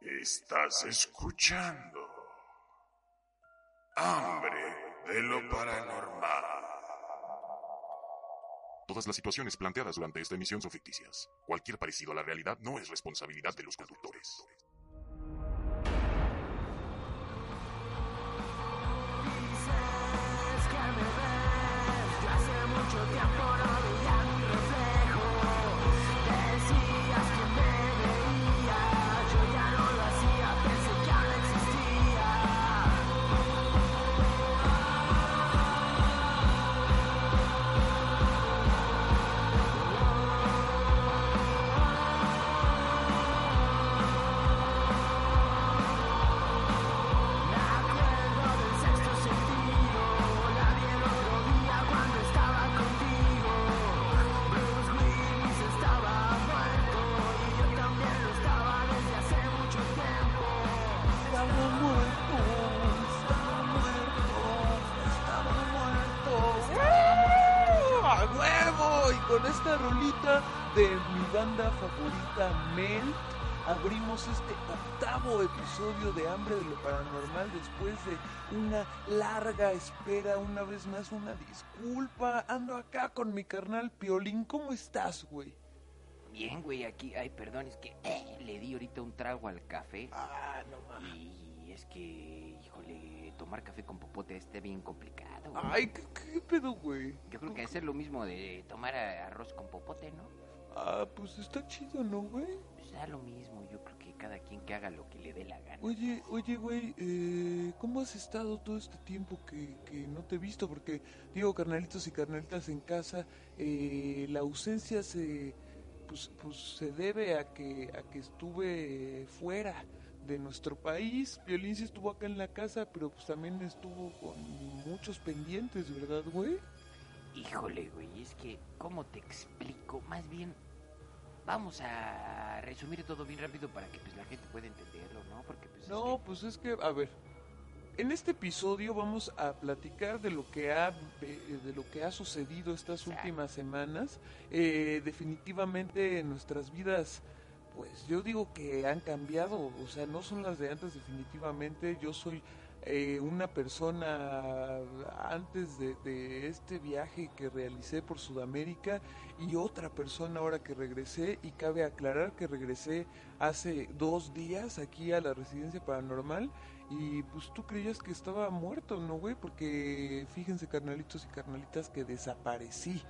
Estás escuchando Hambre de lo Paranormal. Todas las situaciones planteadas durante esta emisión son ficticias. Cualquier parecido a la realidad no es responsabilidad de los conductores. Hace mucho tiempo episodio de Hambre de lo Paranormal después de una larga espera. Una vez más, una disculpa. Ando acá con mi carnal Piolín. ¿Cómo estás, güey? Bien, güey, aquí, ay, perdón, es que eh, le di ahorita un trago al café. Ah, no mames. Y es que, híjole, tomar café con popote está bien complicado. güey. Ay, ¿qué, qué pedo, güey? Yo creo que es lo mismo de tomar arroz con popote, ¿no? Ah, pues está chido, ¿no, güey? Pues da lo mismo, cada quien que haga lo que le dé la gana. Oye, oye, güey, eh, ¿cómo has estado todo este tiempo que, que no te he visto? Porque, digo, carnalitos y carnalitas en casa, eh, la ausencia se, pues, pues se debe a que, a que estuve fuera de nuestro país. Violín sí estuvo acá en la casa, pero pues también estuvo con muchos pendientes, ¿verdad, güey? Híjole, güey, es que, ¿cómo te explico? Más bien, vamos a resumir todo bien rápido para que pues la gente pueda entenderlo, ¿no? Porque pues... es No, pues es que, a ver, en este episodio vamos a platicar de lo que ha, de, de lo que ha sucedido estas Exacto. últimas semanas. Eh, definitivamente nuestras vidas, pues yo digo que han cambiado, o sea, no son las de antes definitivamente. Yo soy eh, una persona antes de, este viaje que realicé por Sudamérica y otra persona ahora que regresé y cabe aclarar que regresé hace dos días aquí a la residencia paranormal y pues tú creías que estaba muerto, ¿no, güey? Porque fíjense carnalitos y carnalitas que desaparecí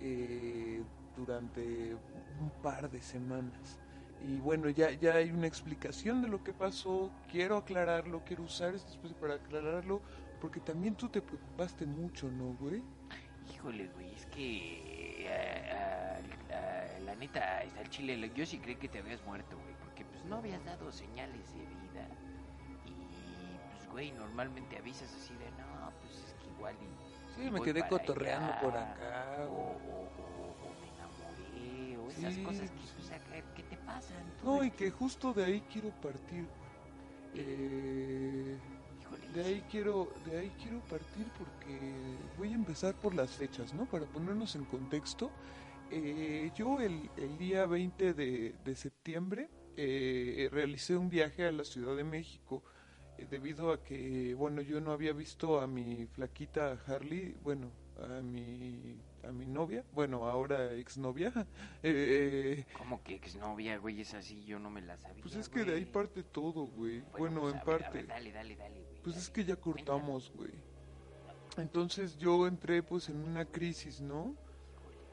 eh, durante un par de semanas. Y bueno, ya, ya hay una explicación de lo que pasó. Quiero aclararlo, quiero usar este espacio para aclararlo, porque también tú te preocupaste mucho, ¿no, güey? Híjole, güey, es que ah, ah, ah, la neta está el chile. Yo sí creí que te habías muerto, güey, porque pues no habías dado señales de vida. Y pues, güey, normalmente avisas así de no, pues es que igual y. Sí, me quedé cotorreando allá, por acá, O, güey. o, o- o me enamoré, o esas Sí, cosas que, pues, acá, ¿qué te pasan? No, y que justo de ahí quiero partir. Eh, de ahí quiero, de ahí quiero partir porque voy a empezar por las fechas, ¿no? Para ponernos en contexto. Eh, yo el, el día 20 de, de septiembre eh, realicé un viaje a la Ciudad de México eh, debido a que, bueno, yo no había visto a mi flaquita Harley, bueno, a mi, a mi novia, bueno, ahora exnovia. Eh, Como que exnovia, güey, es así, yo no me la sabía. pues es que de ahí parte todo, güey. Bueno, pues, en a ver, a parte. ver, dale, dale, dale, güey. Pues es que ya cortamos, güey. Entonces yo entré pues en una crisis, ¿no?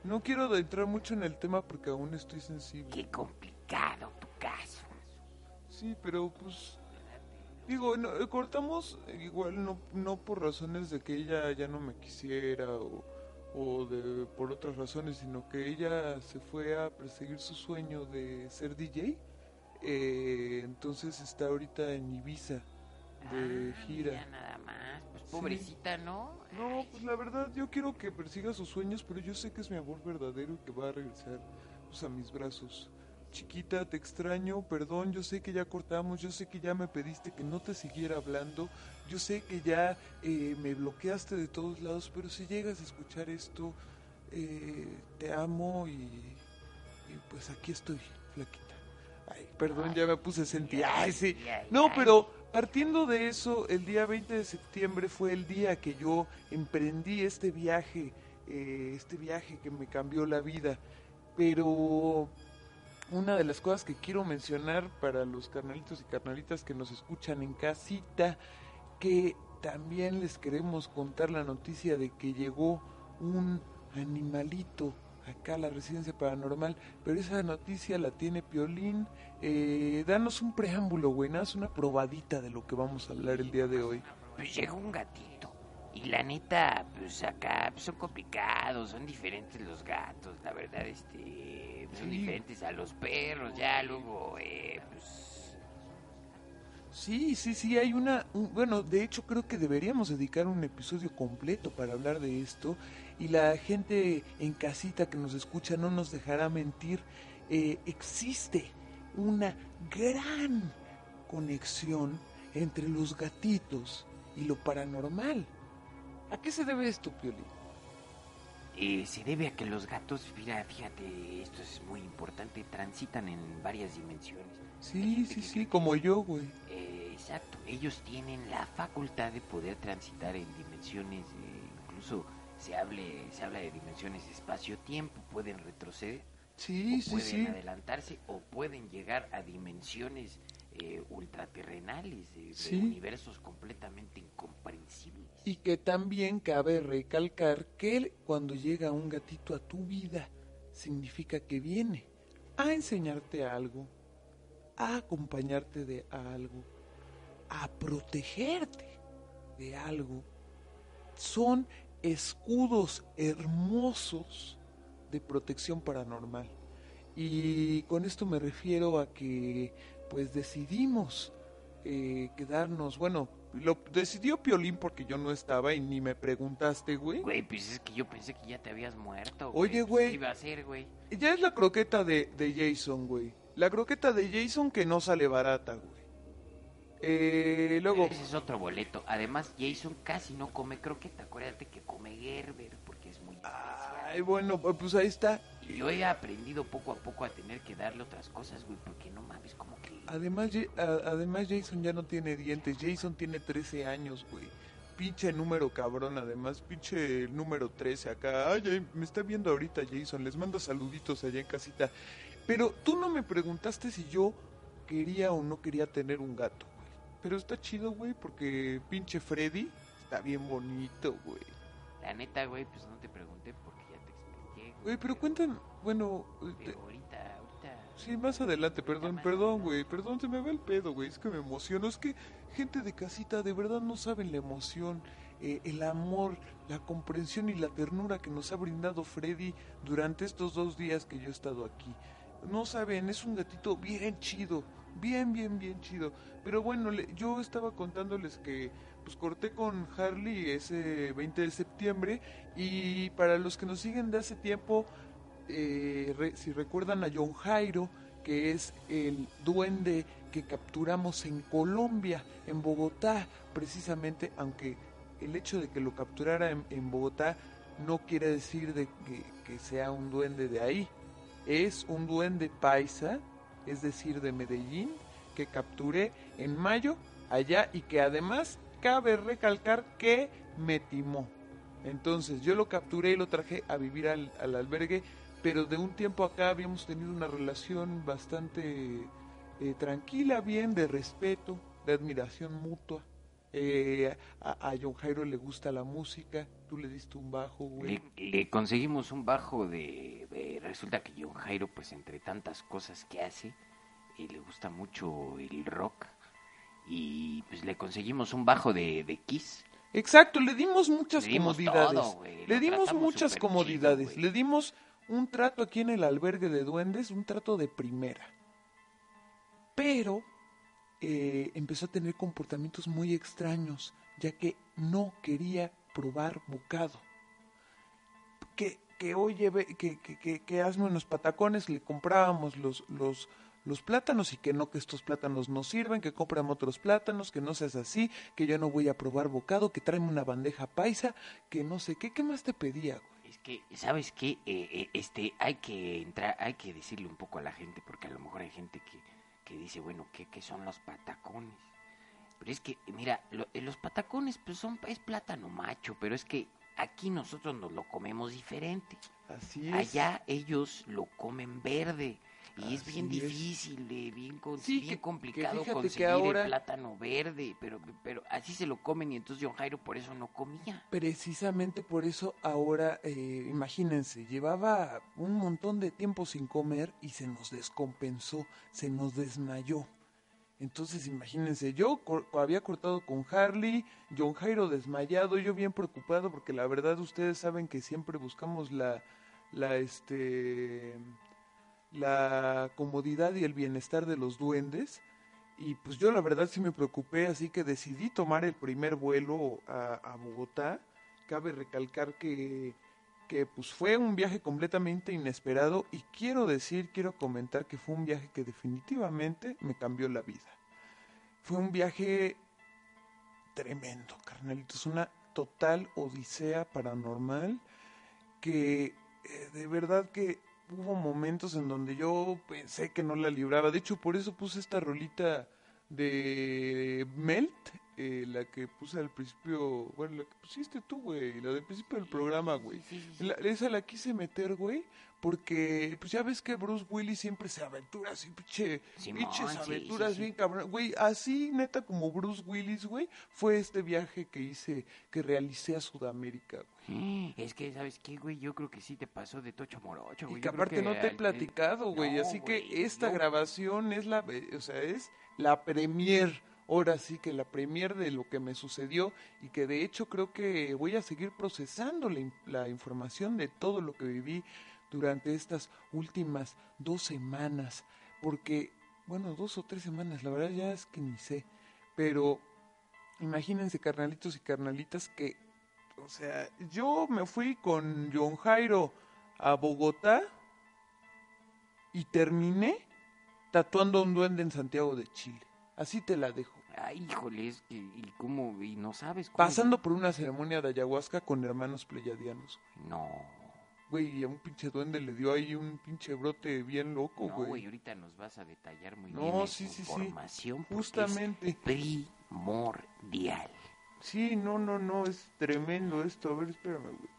No quiero entrar mucho en el tema porque aún estoy sensible. Qué complicado tu caso. Sí, pero pues digo, no, eh, cortamos igual no no por razones de que ella ya no me quisiera o, o de por otras razones, sino que ella se fue a perseguir su sueño de ser DJ. Eh, entonces está ahorita en Ibiza de Ah, gira. mira, nada más. Pues Sí. pobrecita, ¿no? No, pues la verdad yo quiero que persiga sus sueños, pero yo sé que es mi amor verdadero y que va a regresar pues, a mis brazos. Chiquita, te extraño, perdón, yo sé que ya cortamos, yo sé que ya me pediste que no te siguiera hablando, yo sé que ya eh, me bloqueaste de todos lados, pero si llegas a escuchar esto, eh, te amo y, y pues aquí estoy, flaquita. Ay, perdón, ya me puse sentido. Ay, Ay, sí. No, pero partiendo de eso, el día 20 de septiembre fue el día que yo emprendí este viaje, eh, este viaje que me cambió la vida. Pero una de las cosas que quiero mencionar para los carnalitos y carnalitas que nos escuchan en casita, que también les queremos contar la noticia de que llegó un animalito acá a la residencia paranormal, pero esa noticia la tiene Piolín. Eh, danos un preámbulo, güey, nada más una probadita de lo que vamos a hablar el día de hoy. Pues llegó un gatito. Y la neta, pues acá pues, son complicados, son diferentes los gatos, la verdad, este, son Sí. diferentes a los perros, ya luego, eh, pues, Sí, sí, sí, hay una... un- bueno, de hecho creo que deberíamos dedicar un episodio completo para hablar de esto y la gente en casita que nos escucha no nos dejará mentir. eh, existe una gran conexión entre los gatitos y lo paranormal. ¿A qué se debe esto, Pioli? eh, se debe a que los gatos, mira, fíjate, esto es muy importante, transitan en varias dimensiones. Sí, sí, sí, como yo, güey. Eh, exacto, ellos tienen la facultad de poder transitar en dimensiones, eh, incluso se, hable, se habla de dimensiones espacio-tiempo, pueden retroceder, Sí, pueden sí. adelantarse, o pueden llegar a dimensiones ultraterrenales, de, universos completamente incomprensibles. Y que también cabe recalcar que cuando llega un gatito a tu vida, significa que viene a enseñarte algo, a acompañarte de algo, a protegerte de algo. Son escudos hermosos de protección paranormal. Y con esto me refiero a que pues decidimos eh, quedarnos, bueno, lo decidió Piolín porque yo no estaba y ni me preguntaste, güey. Güey, pues es que yo pensé que ya te habías muerto, güey. Oye, Pues, güey. ¿Qué iba a hacer, güey? Ya es la croqueta de, de Jason, güey. La croqueta de Jason que no sale barata, güey. Eh, luego, Ese es otro boleto. Además, Jason casi no come croqueta. Acuérdate que come Gerber porque es muy especial. ay, bueno, pues ahí está. Y yo he aprendido poco a poco a tener que darle otras cosas, güey, porque no. Además, además Jason ya no tiene dientes. Jason tiene 13 años, güey. Pinche número cabrón, además, pinche número 13 acá. Ay, ay, me está viendo ahorita Jason. Les mando saluditos allá en casita. Pero tú no me preguntaste si yo quería o no quería tener un gato, güey. Pero está chido, güey, porque pinche Freddy está bien bonito, güey. La neta, güey, pues no te pregunté porque ya te expliqué. Güey, pero cuentan, bueno, eh, Pero ahorita... Sí, más adelante, perdón, perdón, güey, perdón, se me va el pedo, güey, es que me emociono, es que gente de casita de verdad no saben la emoción, eh, el amor, la comprensión y la ternura que nos ha brindado Freddy durante estos dos días que yo he estado aquí. No saben, es un gatito bien chido, bien, bien, bien chido. Pero bueno, le- yo estaba contándoles que pues corté con Harley ese 20 de septiembre y para los que nos siguen de hace tiempo, eh, si recuerdan a John Jairo, que es el duende que capturamos en Colombia, en Bogotá, precisamente, aunque el hecho de que lo capturara en, Bogotá no quiere decir de que, sea un duende de ahí. Es un duende paisa, es decir, de Medellín, que capturé en mayo allá y que además cabe recalcar que me timó. Entonces yo lo capturé y lo traje a vivir al albergue, pero de un tiempo acá habíamos tenido una relación bastante eh, tranquila, bien, de respeto, de admiración mutua. Eh, a, a John Jairo le gusta la música, tú le diste un bajo, güey. Le, le conseguimos un bajo de, de- Resulta que John Jairo, pues entre tantas cosas que hace, eh, le gusta mucho el rock. Y pues le conseguimos un bajo de, de Kiss. Exacto, le dimos muchas Le dimos comodidades. todo, le dimos muchas comodidades. chido, le dimos un trato aquí en el albergue de duendes, un trato de primera. Pero eh, empezó a tener comportamientos muy extraños, ya que no quería probar bocado. Que, que oye, que, que, que, que hazme unos patacones, le comprábamos los, los, los plátanos y que no, que estos plátanos no sirven, que cómprame otros plátanos, que no seas así, que yo no voy a probar bocado, que tráeme una bandeja paisa, que no sé qué, ¿qué más te pedía, güey? Que, ¿sabes qué? Eh, eh, este, hay que entrar, hay que decirle un poco a la gente, porque a lo mejor hay gente que que dice, bueno, ¿qué, qué son los patacones? Pero es que, mira, lo- eh, los patacones pues son, es plátano macho, pero es que aquí nosotros nos lo comemos diferente. Así es. Allá ellos lo comen verde. Y es bien es. difícil, de, bien, con- Sí, bien que- complicado que conseguir ahora- el plátano verde, pero, pero así se lo comen y entonces John Jairo por eso no comía. Precisamente por eso ahora, eh, imagínense, llevaba un montón de tiempo sin comer y se nos descompensó, se nos desmayó. Entonces imagínense, yo cor- había cortado con Harley, John Jairo desmayado, yo bien preocupado porque la verdad ustedes saben que siempre buscamos la, la, este, la comodidad y el bienestar de los duendes. Y pues yo la verdad sí me preocupé, así que decidí tomar el primer vuelo a, Bogotá. Cabe recalcar que, que pues fue un viaje completamente inesperado y quiero decir, quiero comentar que fue un viaje que definitivamente me cambió la vida. Fue un viaje tremendo, carnalitos, una total odisea paranormal que eh, de verdad que hubo momentos en donde yo pensé que no la libraba. De hecho, por eso puse esta rolita de Melt, eh, la que puse al principio, bueno, la que pusiste tú, güey, la del principio del programa, güey. Sí, sí, sí. La- esa la quise meter, güey, porque pues ya ves que Bruce Willis siempre se aventura así, pinche, pinches aventuras bien cabrón. Güey, así neta como Bruce Willis, güey, fue este viaje que hice, que realicé a Sudamérica, güey. Es que, ¿sabes qué, güey? Yo creo que sí te pasó de tocho morocho, Y güey. que Yo creo aparte no te he platicado, güey. No, así que esta yo- grabación es la, eh, o sea, es la premier. Ahora sí que la premier de lo que me sucedió y que de hecho creo que voy a seguir procesando la, la información de todo lo que viví durante estas últimas dos semanas. Porque, bueno, dos o tres semanas, la verdad ya es que ni sé. Pero imagínense, carnalitos y carnalitas, que, o sea, yo me fui con John Jairo a Bogotá y terminé tatuando a un duende en Santiago de Chile. Así te la dejo. Ay, híjole, es que, ¿y cómo? ¿Y no sabes cómo? Pasando por una ceremonia de ayahuasca con hermanos pleyadianos. No, Güey, y a un pinche duende le dio ahí un pinche brote bien loco, no, güey. güey, ahorita nos vas a detallar muy No, bien sí, sí, sí. información. porque Justamente. Es primordial. Sí, no, no, no, es tremendo esto. A ver, espérame, güey.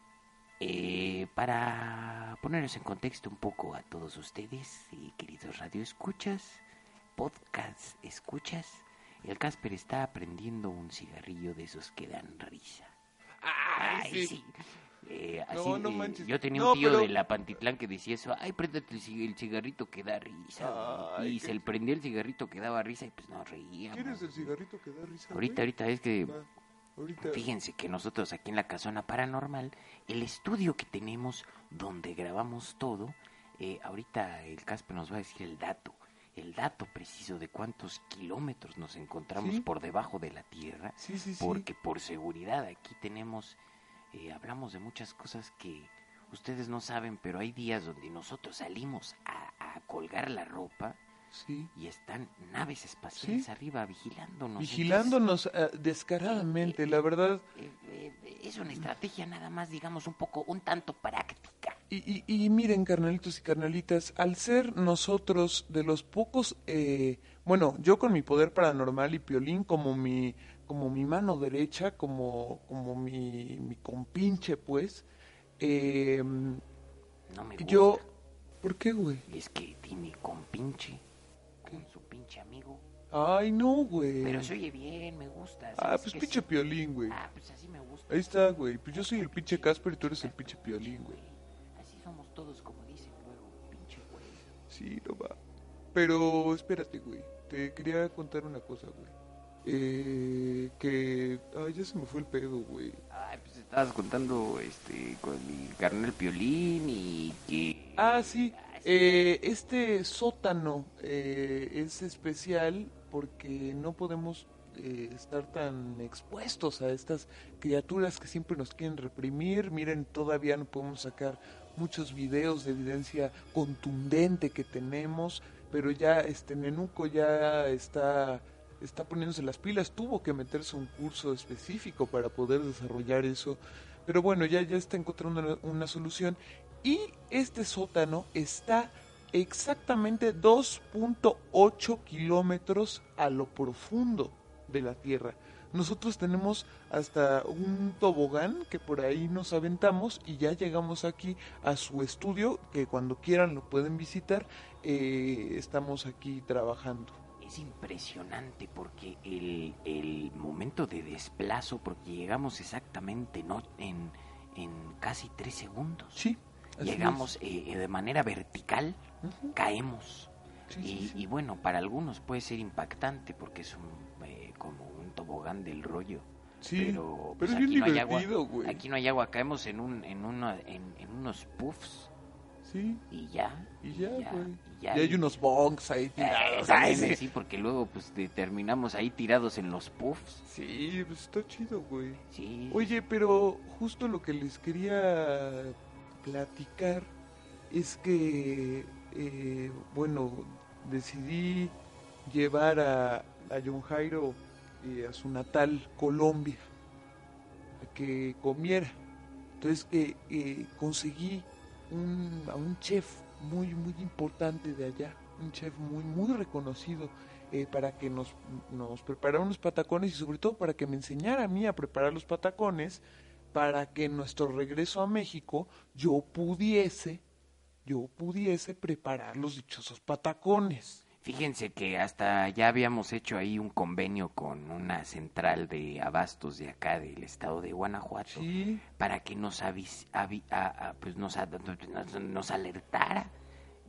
Eh, para ponernos en contexto un poco a todos ustedes, eh, queridos radioescuchas, podcast escuchas, el Casper está aprendiendo un cigarrillo de esos que dan risa. Ay, sí. Eh, No, así, no eh, manches. yo tenía No, un tío pero- de la Pantitlán que decía eso, ay, préndete el, cig- el cigarrito que da risa. Ay, y se le prendía el cigarrito que daba risa y pues nos reíamos. ¿Quieres el cigarrito que da risa? Ahorita, güey? ahorita es que Va, ahorita. Fíjense que nosotros aquí en la Casona Paranormal, el estudio que tenemos donde grabamos todo, eh, ahorita el Casper nos va a decir el dato, el dato preciso de cuántos kilómetros nos encontramos Sí. por debajo de la Tierra, Sí, sí, sí. porque por seguridad aquí tenemos, eh, hablamos de muchas cosas que ustedes no saben, pero hay días donde nosotros salimos a, a colgar la ropa Sí. y están naves espaciales Sí. arriba vigilándonos. Vigilándonos eh, descaradamente, la verdad. Eh, eh, es una estrategia nada más, digamos, un poco, un tanto práctica. Y, y, y miren, carnalitos y carnalitas, al ser nosotros de los pocos, eh, bueno, yo con mi poder paranormal y Piolín como mi, como mi mano derecha, como, como mi, mi compinche, pues, eh, No me gusta. yo, ¿por qué, güey? Es que tiene con pinche, amigo. Ay, no, güey. Pero se oye bien, me gusta. Ah, ¿sabes pues pinche sí? Piolín, güey. Ah, pues así me gusta. Ahí está, güey. Pues yo soy el pinche Casper y tú eres el pinche Piolín, güey. Así somos todos, como dicen luego, pinche güey. Sí, no va. Pero espérate, güey. Te quería contar una cosa, güey. Eh, que... Ay, ya se me fue el pedo, güey. Ay, pues estabas contando, este, con mi carnal Piolín y que... Ah, sí. Eh, este sótano eh, es especial porque no podemos eh, estar tan expuestos a estas criaturas que siempre nos quieren reprimir. Miren, todavía no podemos sacar muchos videos de evidencia contundente que tenemos, pero ya este Nenuco ya está está poniéndose las pilas, tuvo que meterse un curso específico para poder desarrollar eso, pero bueno, ya ya está encontrando una solución y este sótano está exactamente 2.8 kilómetros a lo profundo de la Tierra. Nosotros tenemos hasta un tobogán que por ahí nos aventamos y ya llegamos aquí a su estudio, que cuando quieran lo pueden visitar. Eh, estamos aquí trabajando. Es impresionante porque el, el momento de desplazo, porque llegamos exactamente no en, en casi tres segundos. Sí. Así Llegamos eh, eh, de manera vertical, caemos. Sí, y, sí, sí. y bueno, para algunos puede ser impactante porque es un, eh, como un tobogán del rollo. Sí, pero, pero pues, bien aquí no hay agua. güey. Aquí no hay agua, caemos en, un, en, una, en, en unos puffs Sí, y ya. y ya, ya, güey. y ya. Y hay unos bonks ahí Eh, tirados. Ay, sí, porque luego pues te- terminamos ahí tirados en los puffs. Sí, pues está chido, güey. Sí. Oye, pero justo lo que les quería platicar es que, eh, bueno, decidí llevar a, a John Jairo eh, a su natal Colombia a que comiera. Entonces que eh, conseguí un, a un chef muy, muy importante de allá, un chef muy, muy reconocido para que nos, nos preparara unos patacones y sobre todo para que me enseñara a mí a preparar los patacones para que en nuestro regreso a México yo pudiese, yo pudiese preparar los dichosos patacones. Fíjense que hasta ya habíamos hecho ahí un convenio con una central de abastos de acá del estado de Guanajuato Sí, para que nos avis- avi- a- a- pues nos, nos alertara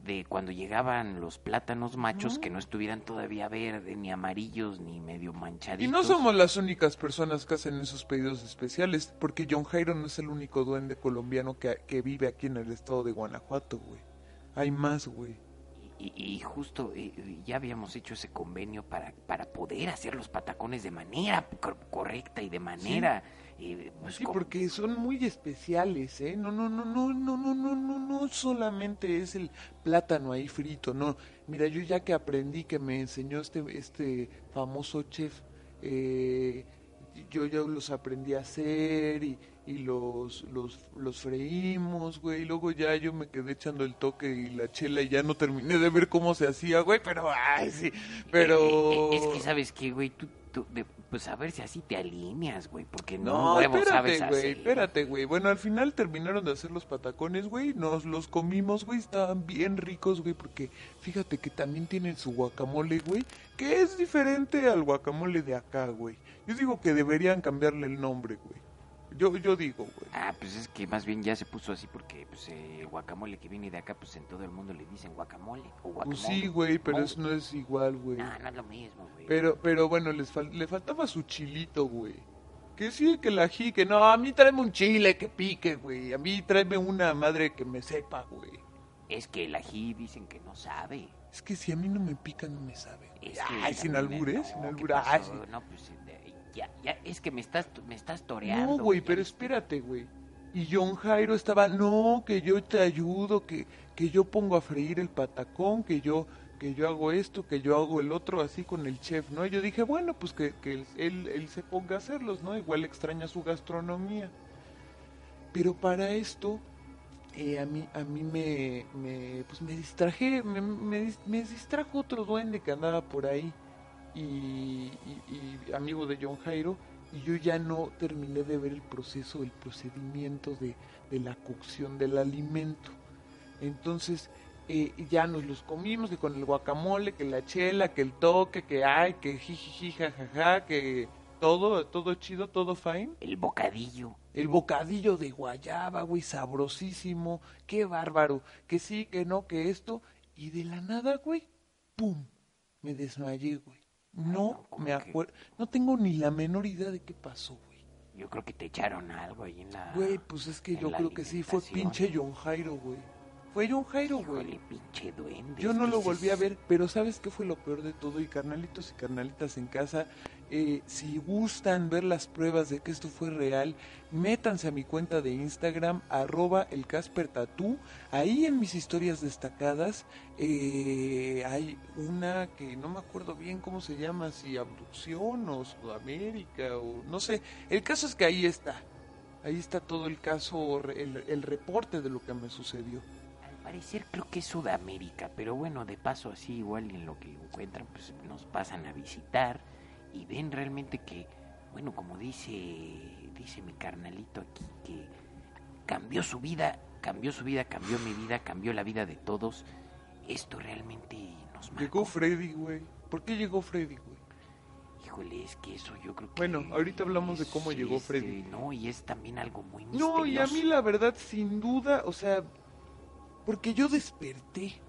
de cuando llegaban los plátanos machos que no estuvieran todavía verdes ni amarillos ni medio manchaditos. y no somos las únicas personas que hacen esos pedidos especiales, porque John Jairo no es el único duende colombiano que, que vive aquí en el estado de Guanajuato, güey. Hay más, güey. Y, y justo eh, ya habíamos hecho ese convenio para, para poder hacer los patacones de manera cor- correcta y de manera... eh, pues, Sí, porque son muy especiales, ¿eh? No, no, no, no, no, no, no, no, no solamente es el plátano ahí frito, no. Mira, yo ya que aprendí que me enseñó este, este famoso chef, eh, yo ya los aprendí a hacer y, y los, los, los freímos, güey. Y luego ya yo me quedé echando el toque y la chela y ya no terminé de ver cómo se hacía, güey. Pero, ay, sí, pero... Eh, eh, es que, ¿sabes qué, güey? Tú, tú- pues a ver si así te alineas, güey, porque no, No, huevo espérate, sabes güey, espérate, güey. Bueno, al final terminaron de hacer los patacones, güey. Nos los comimos, güey. Estaban bien ricos, güey, porque fíjate que también tienen su guacamole, güey, que es diferente al guacamole de acá, güey. Yo digo que deberían cambiarle el nombre, güey. Yo, yo digo, güey. Ah, pues es que más bien ya se puso así porque pues, eh, el guacamole que viene de acá, pues en todo el mundo le dicen guacamole o guacamole. Pues sí, güey, pero eso no es igual, güey. No, no es lo mismo, güey. Pero, pero bueno, les fal- le faltaba su chilito, güey. Que sí, que la ají, que no, a mí tráeme un chile que pique, güey. A mí tráeme una madre que me sepa, güey. Es que el ají dicen que no sabe. Es que si a mí no me pica, no me sabe. güey. Es que Ay, sin también, albures, no, sin ¿qué albures. Pasó? No, pues eh, ya, ya, es que me estás, me estás toreando. No, güey, pero espérate, güey. Y John Jairo estaba, no, que yo te ayudo, que, que yo pongo a freír el patacón, que yo, que yo hago esto, que yo hago el otro, así con el chef, ¿no? Y yo dije, bueno, pues que, que él, él, él se ponga a hacerlos, ¿no? Igual extraña su gastronomía. Pero para esto, eh, a mí, a mí me, me, pues me distraje, me, me distrajo otro duende que andaba por ahí y, y- y amigo de John Jairo y yo ya no terminé de ver el proceso, el procedimiento de, de la cocción del alimento. Entonces eh, ya nos los comimos, que con el guacamole, que la chela, que el toque, que ay, que jijiji, jajaja, que todo, todo chido, todo fine. El bocadillo. El bocadillo de guayaba, güey, sabrosísimo, qué bárbaro, que sí, que no, que esto, y de la nada, güey, ¡pum! Me desmayé, güey. No, No ¿cómo me que? acuerdo, no tengo ni la menor idea de qué pasó, güey. Yo creo que te echaron algo ahí en la. Güey, pues es que yo creo que sí, fue pinche John Jairo, güey. Fue John Jairo, güey. Híjole, pinche duende. Yo no lo volví a ver, pero ¿sabes qué fue lo peor de todo? Y carnalitos y carnalitas en casa, eh, si gustan ver las pruebas de que esto fue real, métanse a mi cuenta de Instagram, arroba el Casper. Ahí en mis historias destacadas eh, hay una que no me acuerdo bien cómo se llama, si abducción o Sudamérica o no sé. El caso es que ahí está. Ahí está todo el caso, el, el reporte de lo que me sucedió. parecer creo que es Sudamérica, pero bueno, de paso así igual en lo que encuentran, pues nos pasan a visitar y ven realmente que, bueno, como dice, dice mi carnalito aquí, que cambió su vida, cambió su vida, cambió mi vida, cambió la vida de todos. Esto realmente nos marcó. Llegó Freddy, güey. ¿Por qué llegó Freddy, güey? Híjole, es que eso yo creo que... Bueno, ahorita hablamos de cómo llegó este, Freddy. No, y es también algo muy misterioso. No, y a mí la verdad, sin duda, o sea, porque yo desperté,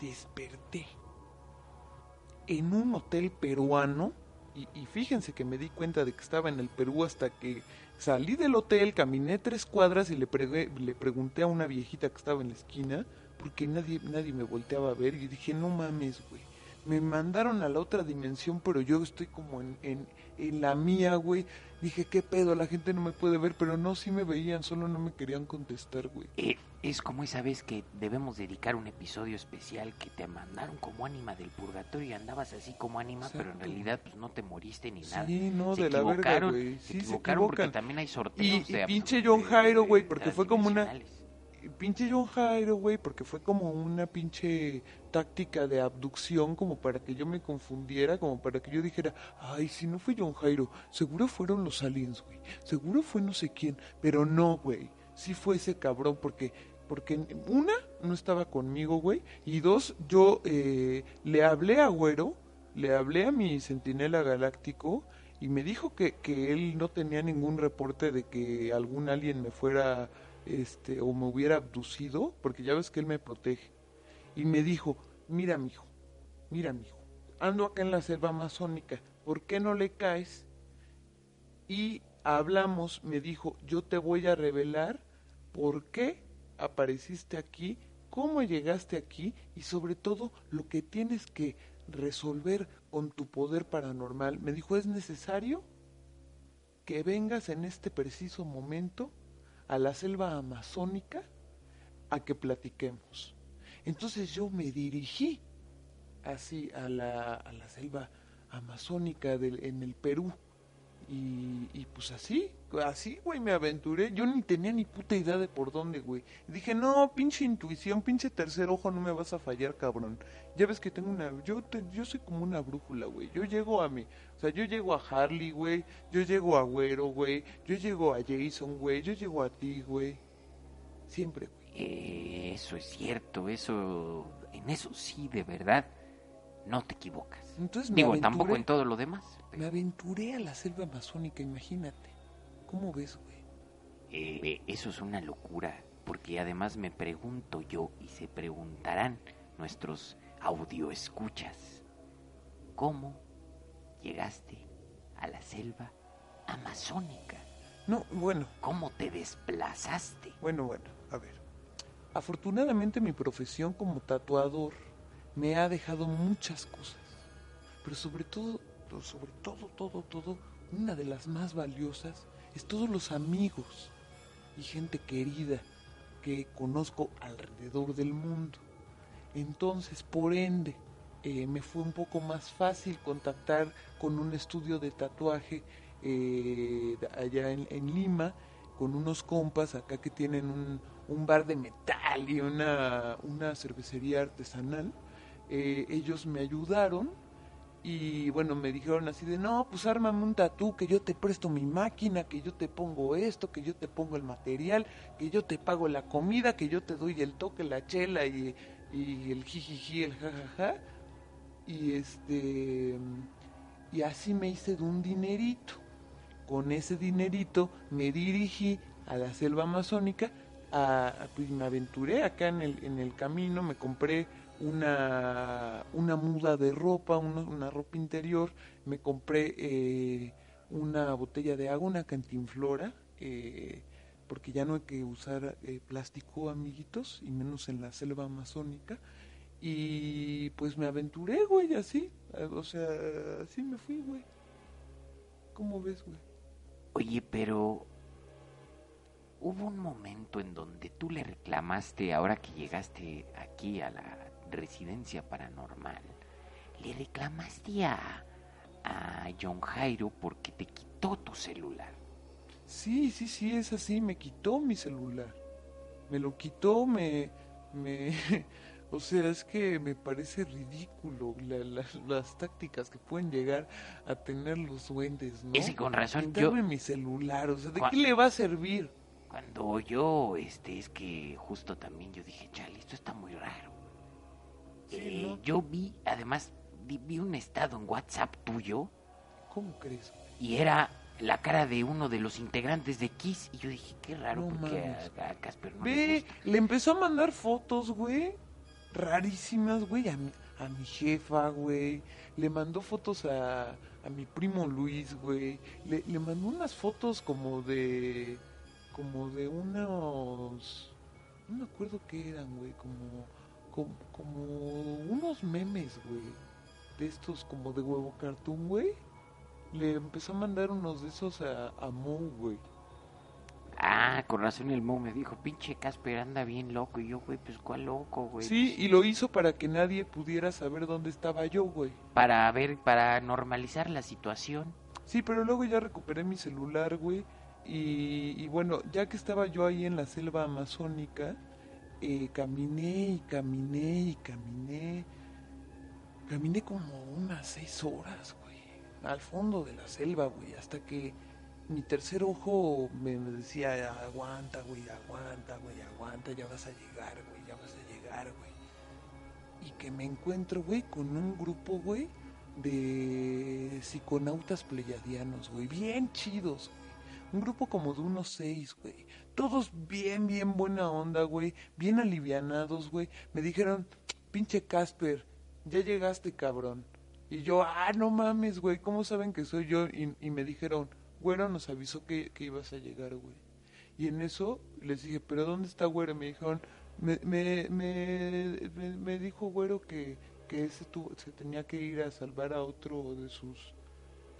desperté en un hotel peruano, y, fíjense que me di cuenta de que estaba en el Perú hasta que salí del hotel, caminé tres cuadras y le, le pregunté a una viejita que estaba en la esquina, porque nadie, nadie me volteaba a ver, y dije, no mames, güey. Me mandaron a la otra dimensión, pero yo estoy como en, en, en la mía, güey. Dije, ¿qué pedo? La gente no me puede ver, pero no, sí me veían, solo no me querían contestar, güey. Eh, es como esa vez que debemos dedicar un episodio especial que te mandaron como ánima del purgatorio y andabas así como ánima, pero en realidad pues no te moriste ni nada. Sí, no, se de la verga, güey. Sí, se equivocaron porque equivocan. también hay sorteos y de pinche John Jairo, güey, porque fue como una... Pinche John Jairo, güey, porque fue como una pinche táctica de abducción, como para que yo me confundiera, como para que yo dijera, ay, si no fue John Jairo, seguro fueron los aliens, güey, seguro fue no sé quién, pero no, güey, sí fue ese cabrón, porque, porque una, no estaba conmigo, güey, y dos, yo eh, le hablé a Güero, le hablé a mi centinela galáctico, y me dijo que, que él no tenía ningún reporte de que algún alien me fuera este o me hubiera abducido, porque ya ves que él me protege. Y me dijo, "Mira, mijo, mira, mijo, ando acá en la selva amazónica, ¿por qué no le caes?" Y hablamos, me dijo, "Yo te voy a revelar por qué apareciste aquí, cómo llegaste aquí y sobre todo lo que tienes que resolver con tu poder paranormal." Me dijo, "Es necesario que vengas en este preciso momento a la selva amazónica a que platiquemos. Entonces yo me dirigí así a la, a la selva amazónica en el Perú. Y, pues así, así, güey, me aventuré. Yo ni tenía ni puta idea de por dónde, güey. Dije, no, pinche intuición, pinche tercer ojo, no me vas a fallar, cabrón. Ya ves que tengo una... Yo, te- yo soy como una brújula, güey. Yo llego a mi... Sea, yo llego a Harley, güey. Yo llego a Güero, güey. Yo llego a Jason, güey. Yo llego a ti, güey. Siempre, güey. Eh, eso es cierto, eso, en eso sí, de verdad, no te equivocas. Entonces me Digo, aventuré, tampoco en todo lo demás. pero, me aventuré a la selva amazónica, imagínate. ¿Cómo ves, güey? eh, eso es una locura, porque además me pregunto yo y se preguntarán nuestros audioescuchas, ¿cómo llegaste a la selva amazónica? No, bueno, ¿Cómo te desplazaste? bueno, bueno, a ver. Afortunadamente mi profesión como tatuador me ha dejado muchas cosas. Pero sobre todo, sobre todo, todo, todo, una de las más valiosas es todos los amigos y gente querida que conozco alrededor del mundo. Entonces, por ende, eh, me fue un poco más fácil contactar con un estudio de tatuaje eh, allá en, en Lima, con unos compas acá que tienen un, un bar de metal y una, una cervecería artesanal. Eh, ellos me ayudaron y bueno, me dijeron así de, no, pues ármame un tatú, que yo te presto mi máquina, que yo te pongo esto, que yo te pongo el material, que yo te pago la comida, que yo te doy el toque, la chela y, y el jijiji, el jajaja. Y este, y así me hice de un dinerito. Con ese dinerito me dirigí a la selva amazónica, a, pues me aventuré acá en el, en el camino, me compré una, una muda de ropa, una, una ropa interior, me compré eh, una botella de agua, una cantinflora, eh, porque ya no hay que usar eh, plástico, amiguitos, y menos en la selva amazónica. Y pues me aventuré, güey, así. O sea, así me fui, güey. ¿Cómo ves, güey? Oye, pero hubo un momento en donde tú le reclamaste, ahora que llegaste aquí a la residencia paranormal, le reclamaste a, a John Jairo porque te quitó tu celular. Sí, sí, sí, es así. Me quitó mi celular. Me lo quitó, me, me, o sea, es que me parece ridículo la- la- las tácticas que pueden llegar a tener los duendes, ¿no? Ese con razón, yo- mi celular, o sea, ¿de qué le va a servir? Cuando yo, este, es que justo también yo dije, chale, esto está muy raro. Sí, Eh, ¿no? Yo vi, además, vi, un estado en WhatsApp tuyo ¿Cómo crees? y era la cara de uno de los integrantes de Kiss y yo dije, qué raro, No porque a, a Casper no le Ve, gusta. le empezó a mandar fotos, güey. Rarísimas, güey. A mi, a mi jefa, güey. Le mandó fotos a, a mi primo Luis, güey. Le, le mandó unas fotos como de. Como de unos. No me acuerdo qué eran, güey. Como, como. Unos memes, güey. De estos, como de huevo cartoon, güey. Le empezó a mandar unos de esos a, a Mo, güey. Ah, con razón el Mo me dijo, pinche Casper anda bien loco. Y yo, güey, pues cuál loco, güey. Sí, y lo hizo para que nadie pudiera saber dónde estaba yo, güey. Para ver, para normalizar la situación. Sí, pero luego ya recuperé mi celular, güey. Y, y bueno, ya que estaba yo ahí en la selva amazónica, eh, caminé y caminé y caminé. Caminé como unas seis horas, güey. Al fondo de la selva, güey. Hasta que mi tercer ojo me decía, aguanta, güey, aguanta, güey, aguanta, ya vas a llegar, güey, ya vas a llegar, güey. Y que me encuentro, güey, con un grupo, güey, de psiconautas pleyadianos, güey, bien chidos, güey. Un grupo como de unos seis, güey. Todos bien, bien buena onda, güey. Bien alivianados, güey. Me dijeron, pinche Casper, ya llegaste, cabrón. Y yo, ah, no mames, güey, ¿cómo saben que soy yo? Y, y me dijeron, güero nos avisó que, que ibas a llegar, güey. Y en eso les dije, ¿pero dónde está güero? Y me dijeron, me, me, me, me- dijo güero que, que ese tu- se tenía que ir a salvar a otro de sus,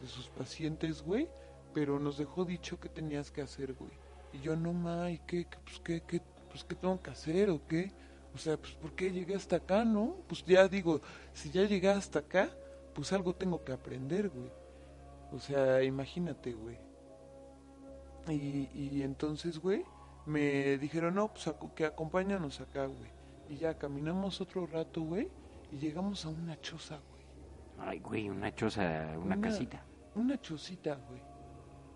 de sus pacientes, güey. Pero nos dejó dicho qué tenías que hacer, güey. Y yo, no ma, ¿y qué, qué, pues, qué, qué, pues, qué tengo que hacer o qué? O sea, pues, ¿por qué llegué hasta acá, no? Pues ya digo, si ya llegué hasta acá, pues algo tengo que aprender, güey. O sea, imagínate, güey. Y, y entonces, güey, me dijeron, no, pues que acompáñanos acá, güey. Y ya caminamos otro rato, güey, y llegamos a una choza, güey. Ay, güey, una choza, una, Una- casita. Una chocita, güey.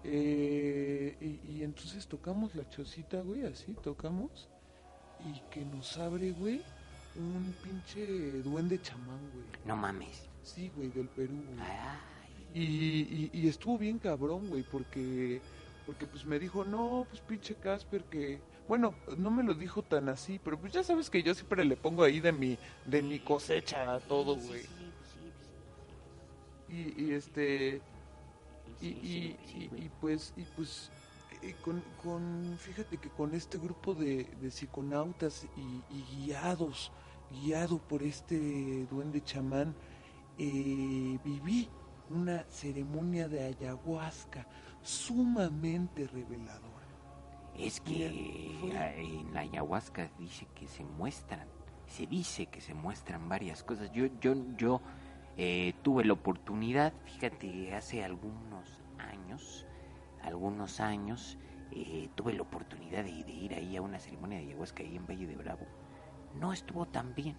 Eh, y, y entonces tocamos la chocita, güey, así, tocamos. Y que nos abre, güey, un pinche duende chamán, güey. No mames. Sí, güey, del Perú, güey. Ay, Y, y, y estuvo bien cabrón, güey, porque, porque pues me dijo, no, pues pinche Casper, que... Bueno, no me lo dijo tan así, pero pues ya sabes que yo siempre le pongo ahí de mi, de mi cosecha a todo, güey. sí, sí, Y, y este... Y, y, y pues, y pues eh, con, con, fíjate que con este grupo de, de psiconautas y, y guiados, guiado por este duende chamán, eh, viví una ceremonia de ayahuasca sumamente reveladora. Es que ah, en la ayahuasca dice que se muestran, se dice que se muestran varias cosas. Yo, yo, yo eh, tuve la oportunidad, fíjate, hace algunos años, algunos años, eh, tuve la oportunidad de, de ir ahí a una ceremonia de ayahuasca ahí en Valle de Bravo. No estuvo tan bien.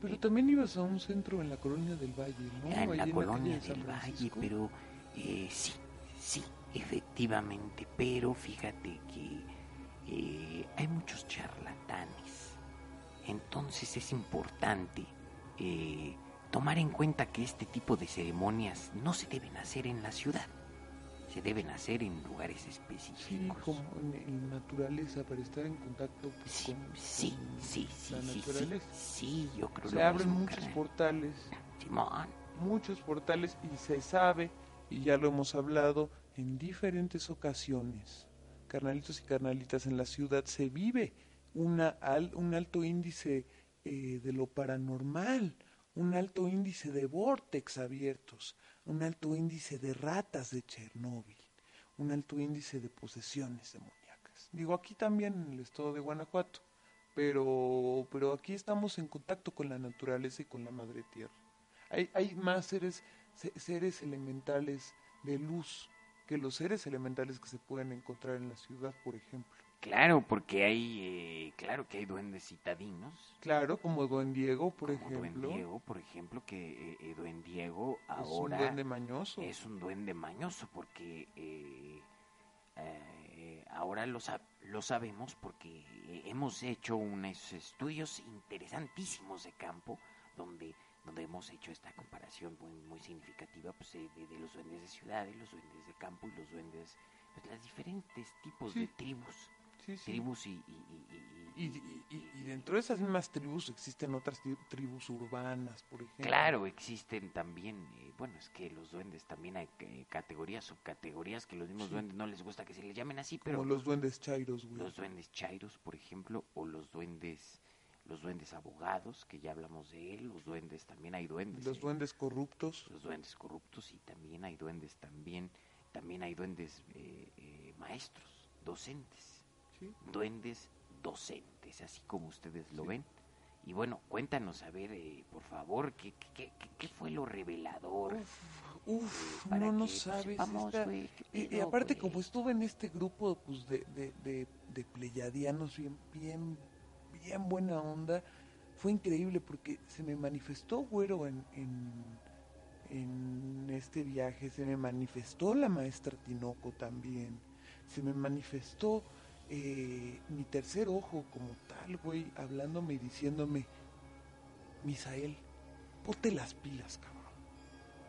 Pero también ibas a un centro en la colonia del Valle, ¿no? en Ahí la colonia del Valle, pero eh, sí, sí, efectivamente, pero fíjate que eh, hay muchos charlatanes. Entonces es importante eh, tomar en cuenta que este tipo de ceremonias no se deben hacer en la ciudad, se deben hacer en lugares Sí, específicos. como en, en naturaleza, para estar en contacto pues, Sí, con, sí, con sí, sí, la sí, sí, naturaleza. sí, yo creo Se lo abren mismo, muchos carnal. portales, Simón, muchos portales y se sabe, y ya lo hemos hablado en diferentes ocasiones, carnalitos y carnalitas, en la ciudad se vive una al- un alto índice eh, de lo paranormal, un alto índice de vórtex abiertos, un alto índice de ratas de Chernóbil, un alto índice de posesiones demoníacas. Digo, aquí también en el estado de Guanajuato, pero, pero aquí estamos en contacto con la naturaleza y con la madre tierra. Hay, hay más seres, se- seres elementales de luz que los seres elementales que se pueden encontrar en la ciudad, por ejemplo. Claro, porque hay, eh, claro que hay duendes citadinos. Claro, como Don Diego, por como ejemplo. Diego, por ejemplo, que eh, eh, Diego Es un ahora duende mañoso. es un duende mañoso porque eh, eh, ahora lo, lo sabemos porque eh, hemos hecho unos estudios interesantísimos de campo donde donde hemos hecho esta comparación muy muy significativa pues, de, de los duendes de ciudades, los duendes de campo y los duendes, pues las diferentes tipos Sí. de tribus, Sí, sí. tribus y, y- y- y- Y, dentro de esas mismas tribus existen otras tri- tribus urbanas, por ejemplo. Claro, existen también, eh, bueno, es que los duendes también hay eh, categorías, subcategorías que los mismos Sí. duendes no les gusta que se les llamen así, pero Como los duendes chairos, güey. los duendes chairos, por ejemplo, o los duendes, los duendes abogados, que ya hablamos de él, los duendes, también hay duendes, Los eh, duendes corruptos. los duendes corruptos y también hay duendes también, también hay duendes eh, eh, maestros, docentes, Sí. duendes docentes, así como ustedes lo Sí. ven. Y bueno, cuéntanos, a ver, eh, por favor, ¿qué, qué, qué, qué fue lo revelador? Uf, eh, para no, no pues, sabes. esta- y, aparte, como estuve en este grupo pues, de, de, de, de pleyadianos bien, bien, bien buena onda, fue increíble porque se me manifestó güero en, en, en este viaje, se me manifestó la maestra Tinoco también, se me manifestó eh, mi tercer ojo como tal, güey, hablándome y diciéndome, Misael, ponte las pilas, cabrón.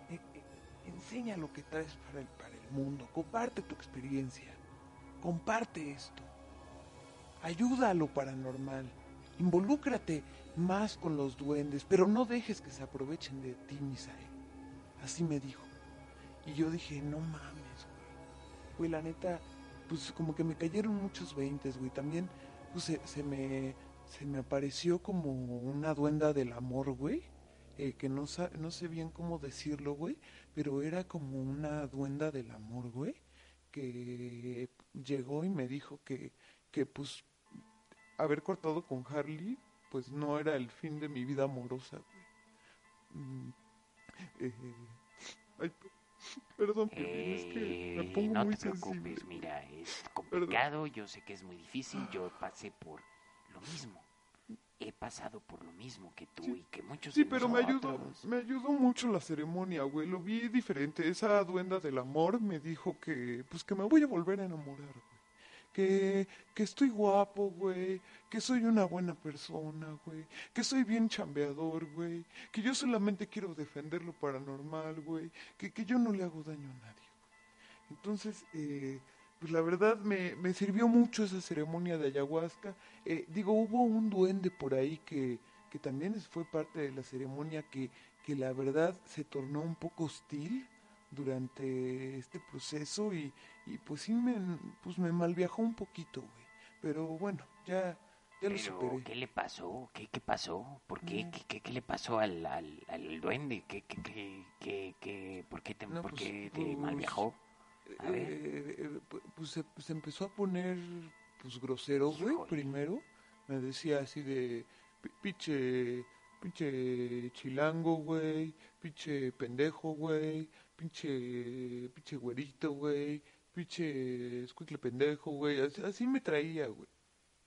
Eh, eh, enseña lo que traes para el, para el mundo, comparte tu experiencia, comparte esto, ayuda a lo paranormal, involúcrate más con los duendes, pero no dejes que se aprovechen de ti, Misael. Así me dijo. Y yo dije, no mames, güey. Güey, la neta, pues como que me cayeron muchos veintes, güey. También, pues se, se me, se me apareció como una duenda del amor, güey. eh, que no, sa- no sé bien cómo decirlo, güey. Pero era como una duenda del amor, güey. Que llegó y me dijo que, que pues haber cortado con Harley, pues no era el fin de mi vida amorosa, güey. Mm, eh, perdón, Piolín, es que me Eh, pongo no muy te preocupes, sensible. mira, es complicado, yo sé que es muy difícil, yo pasé por lo mismo. He pasado por lo mismo que tú Sí. y que muchos Sí, de pero me ayudó, me ayudó mucho la ceremonia, güey. Lo vi diferente. Esa duenda del amor me dijo que, pues que me voy a volver a enamorar, güey. Que, que estoy guapo, güey. Que soy una buena persona, güey. Que soy bien chambeador, güey. Que yo solamente quiero defender lo paranormal, güey. Que, que yo no le hago daño a nadie. Entonces, eh, pues la verdad me, me sirvió mucho esa ceremonia de ayahuasca. Eh, digo, hubo un duende por ahí que, que también fue parte de la ceremonia que, que la verdad se tornó un poco hostil durante este proceso y, y pues sí me, pues me malviajó un poquito, güey. Pero bueno, ya, ya lo superé. ¿qué le pasó? ¿Qué, qué pasó? ¿Por qué? Mm. ¿Qué, qué, qué le pasó al, al, al duende? ¿Qué, qué, qué, qué, qué- por qué te, No, por pues, qué te pues, malviajó? A ver. Eh, eh, pu- pues se, se empezó a poner pues grosero, güey, primero. Me decía así de "Pi- pinche pinche chilango, güey, pinche pendejo, güey, pinche pinche güerito, güey, pinche escuicle pendejo, güey, así, así me traía, güey.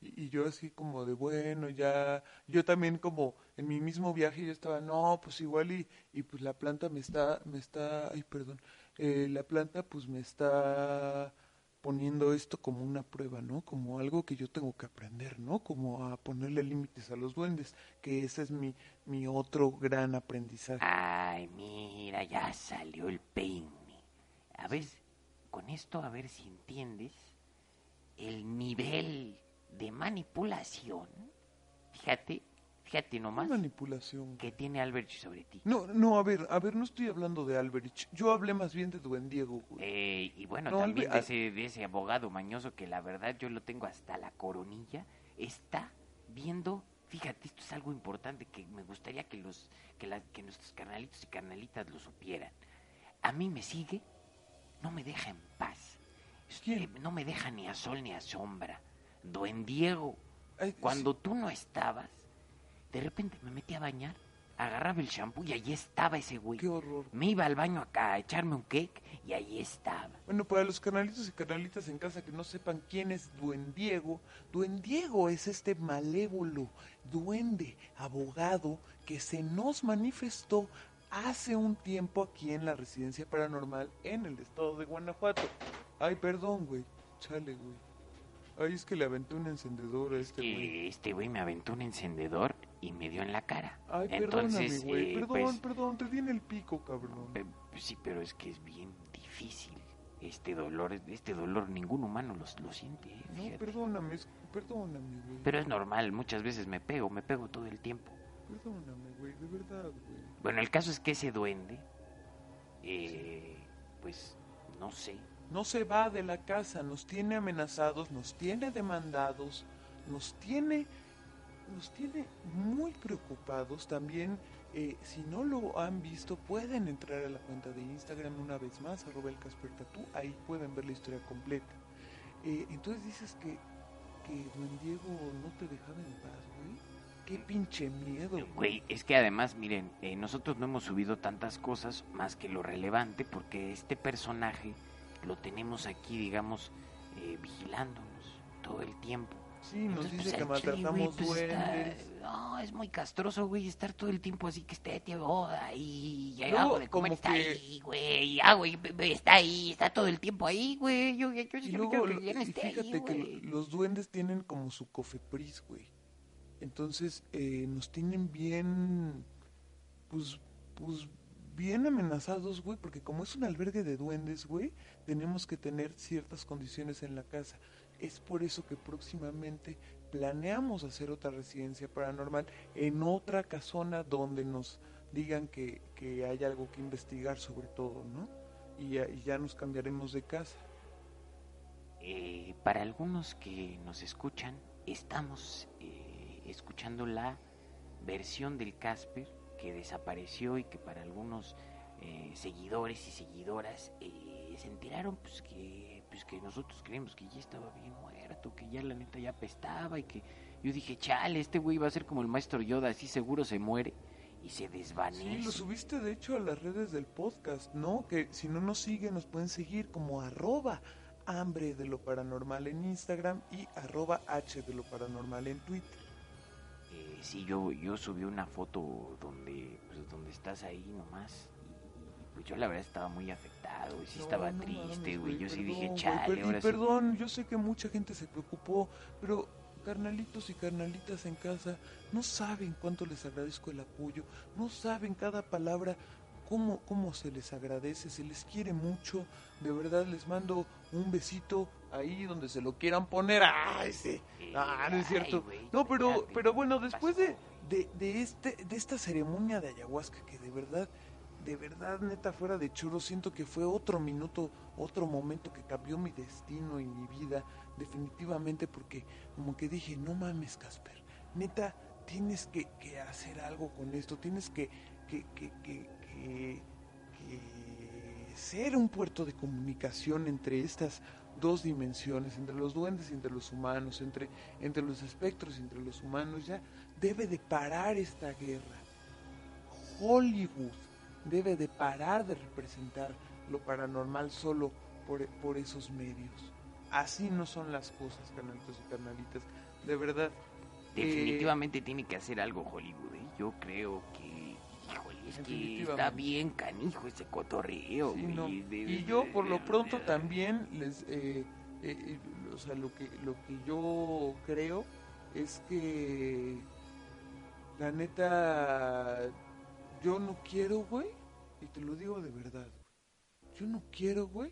Y, y yo así como de bueno, ya, yo también como en mi mismo viaje yo estaba, no, pues igual y, y pues la planta me está, me está, ay, perdón, eh, la planta pues me está poniendo esto como una prueba, ¿no? Como algo que yo tengo que aprender, ¿no? Como a ponerle límites a los duendes, que ese es mi, mi otro gran aprendizaje. Ay, mira, ya salió el peine. A ver, con esto a ver si entiendes el nivel de manipulación. Fíjate, fíjate ¿Qué nomás manipulación. que tiene Albert sobre ti. No, no, a ver, a ver, no estoy hablando de Alberich, yo hablé más bien de Duendiego, güey. Eh, y bueno, No, también Albe- de ese, de ese abogado mañoso que la verdad yo lo tengo hasta la coronilla, está viendo, fíjate, esto es algo importante que me gustaría que los, que, la- que nuestros carnalitos y carnalitas lo supieran. A mí me sigue, no me deja en paz. Eh, no me deja ni a sol ni a sombra. Duen Diego, Ay, cuando tú no estabas, de repente me metí a bañar, agarraba el shampoo y ahí estaba ese güey. Qué horror. Me iba al baño acá a echarme un cake y ahí estaba. Bueno, para los canalitos y canalitas en casa que no sepan quién es Duen Diego, Duen Diego es este malévolo duende, abogado, que se nos manifestó hace un tiempo aquí en la residencia paranormal en el estado de Guanajuato. Ay, perdón, güey. Chale, güey. Ay, es que le aventé un encendedor a este güey. Este güey me aventó un encendedor y me dio en la cara. Ay, Entonces, güey. eh, perdón, pues, perdón, te di en el pico, cabrón. eh, pues sí, pero es que es bien difícil. Este dolor, este dolor ningún humano lo, lo siente. eh, No, perdóname, perdóname, güey. Pero es normal, muchas veces me pego, me pego todo el tiempo. Perdóname, güey, de verdad, güey. Bueno, el caso es que ese duende, eh, pues, no sé, No se va de la casa, nos tiene amenazados, nos tiene demandados, nos tiene, nos tiene muy preocupados. También, eh, si no lo han visto, pueden entrar a la cuenta de Instagram una vez más, arroba el Casper Tatú, ahí pueden ver la historia completa. Eh, entonces dices que, que Don Diego no te dejaba en paz, güey. Qué pinche miedo, Güey, es que además, miren, eh, nosotros no hemos subido tantas cosas más que lo relevante porque este personaje lo tenemos aquí, digamos, eh, vigilándonos todo el tiempo. Sí, nos Entonces, dice pues, que güey, maltratamos pues, está- duendes. no, es muy castroso, güey, estar todo el tiempo así que esté, tío, oh, ahí, y Luego, hago de comer, está que- ahí, güey, y hago, y be- be- está ahí, está todo el tiempo ahí, güey, yo, yo, yo, Y luego, que ya no y esté fíjate ahí, que güey. lo- los duendes tienen como su cofepris, güey. Entonces, eh, nos tienen bien, pues, pues, bien amenazados, güey, porque como es un albergue de duendes, güey, tenemos que tener ciertas condiciones en la casa. Es por eso que próximamente planeamos hacer otra residencia paranormal en otra casona donde nos digan que, que hay algo que investigar sobre todo, ¿no? Y ya, nos cambiaremos de casa. Eh, para algunos que nos escuchan, estamos eh, escuchando la versión del Casper que desapareció y que para algunos eh, seguidores y seguidoras eh, se enteraron pues que pues que nosotros creemos que ya estaba bien muerto, que ya la neta ya apestaba y que yo dije, chale, este güey va a ser como el maestro Yoda, así seguro se muere y se desvanece. Sí, lo subiste de hecho a las redes del podcast, ¿no? Que si no nos siguen nos pueden seguir como arroba hambre de lo paranormal en Instagram y arroba h de lo paranormal en Twitter. Eh, sí, yo, yo subí una foto donde, pues, donde estás ahí nomás. Pues yo la verdad estaba muy afectado, y sí No, estaba no triste, güey. Yo sí dije, güey, chale, per- y ahora sí. perdón, yo sé que mucha gente se preocupó, pero carnalitos y carnalitas en casa no saben cuánto les agradezco el apoyo, no saben cada palabra cómo, cómo se les agradece, se les quiere mucho, de verdad les mando un besito ahí donde se lo quieran poner, ay sí, ah, no es cierto, güey, no, pero, pero bueno, ¿qué después de, de, de este, de esta ceremonia de ayahuasca que de verdad de verdad, neta, fuera de churro, siento que fue otro minuto, otro momento que cambió mi destino y mi vida, definitivamente, porque como que dije, no mames, Casper, neta, tienes que, hacer algo con esto, tienes que, que, que- que ser un puerto de comunicación entre estas dos dimensiones, entre los duendes y entre los humanos, entre, entre los espectros y entre los humanos, ya debe de parar esta guerra. Hollywood debe de parar de representar lo paranormal solo por, por esos medios. Así no son las cosas, canalitos y carnalitas. De verdad. eh, Definitivamente tiene que hacer algo Hollywood, ¿eh? Yo creo que, híjole, es que está bien canijo ese cotorreo, sí, güey. no. de- Y yo por lo pronto también les... eh, o sea, lo que, lo que yo creo es que... La neta... Yo no quiero, güey. Y te lo digo de verdad. güey, Yo no quiero, güey.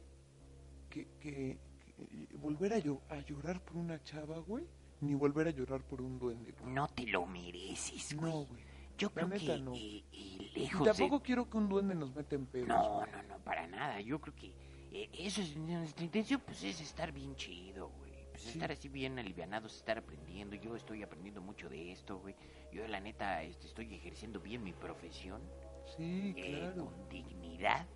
Que, que, que volver a, llo- a llorar por una chava, güey. Ni volver a llorar por un duende, güey. No te lo mereces, güey. No, güey. Yo la creo neta que no. eh, eh, Y lejos de... tampoco quiero que un duende nos meta en pedos. No, no, no, para nada. Yo creo que eh, eso es nuestra intención, pues es estar bien chido, güey. Pues Sí. estar así bien alivianados, estar aprendiendo. Yo estoy aprendiendo mucho de esto, güey. Yo, la neta, este, estoy ejerciendo bien mi profesión. Sí, eh, claro. con dignidad,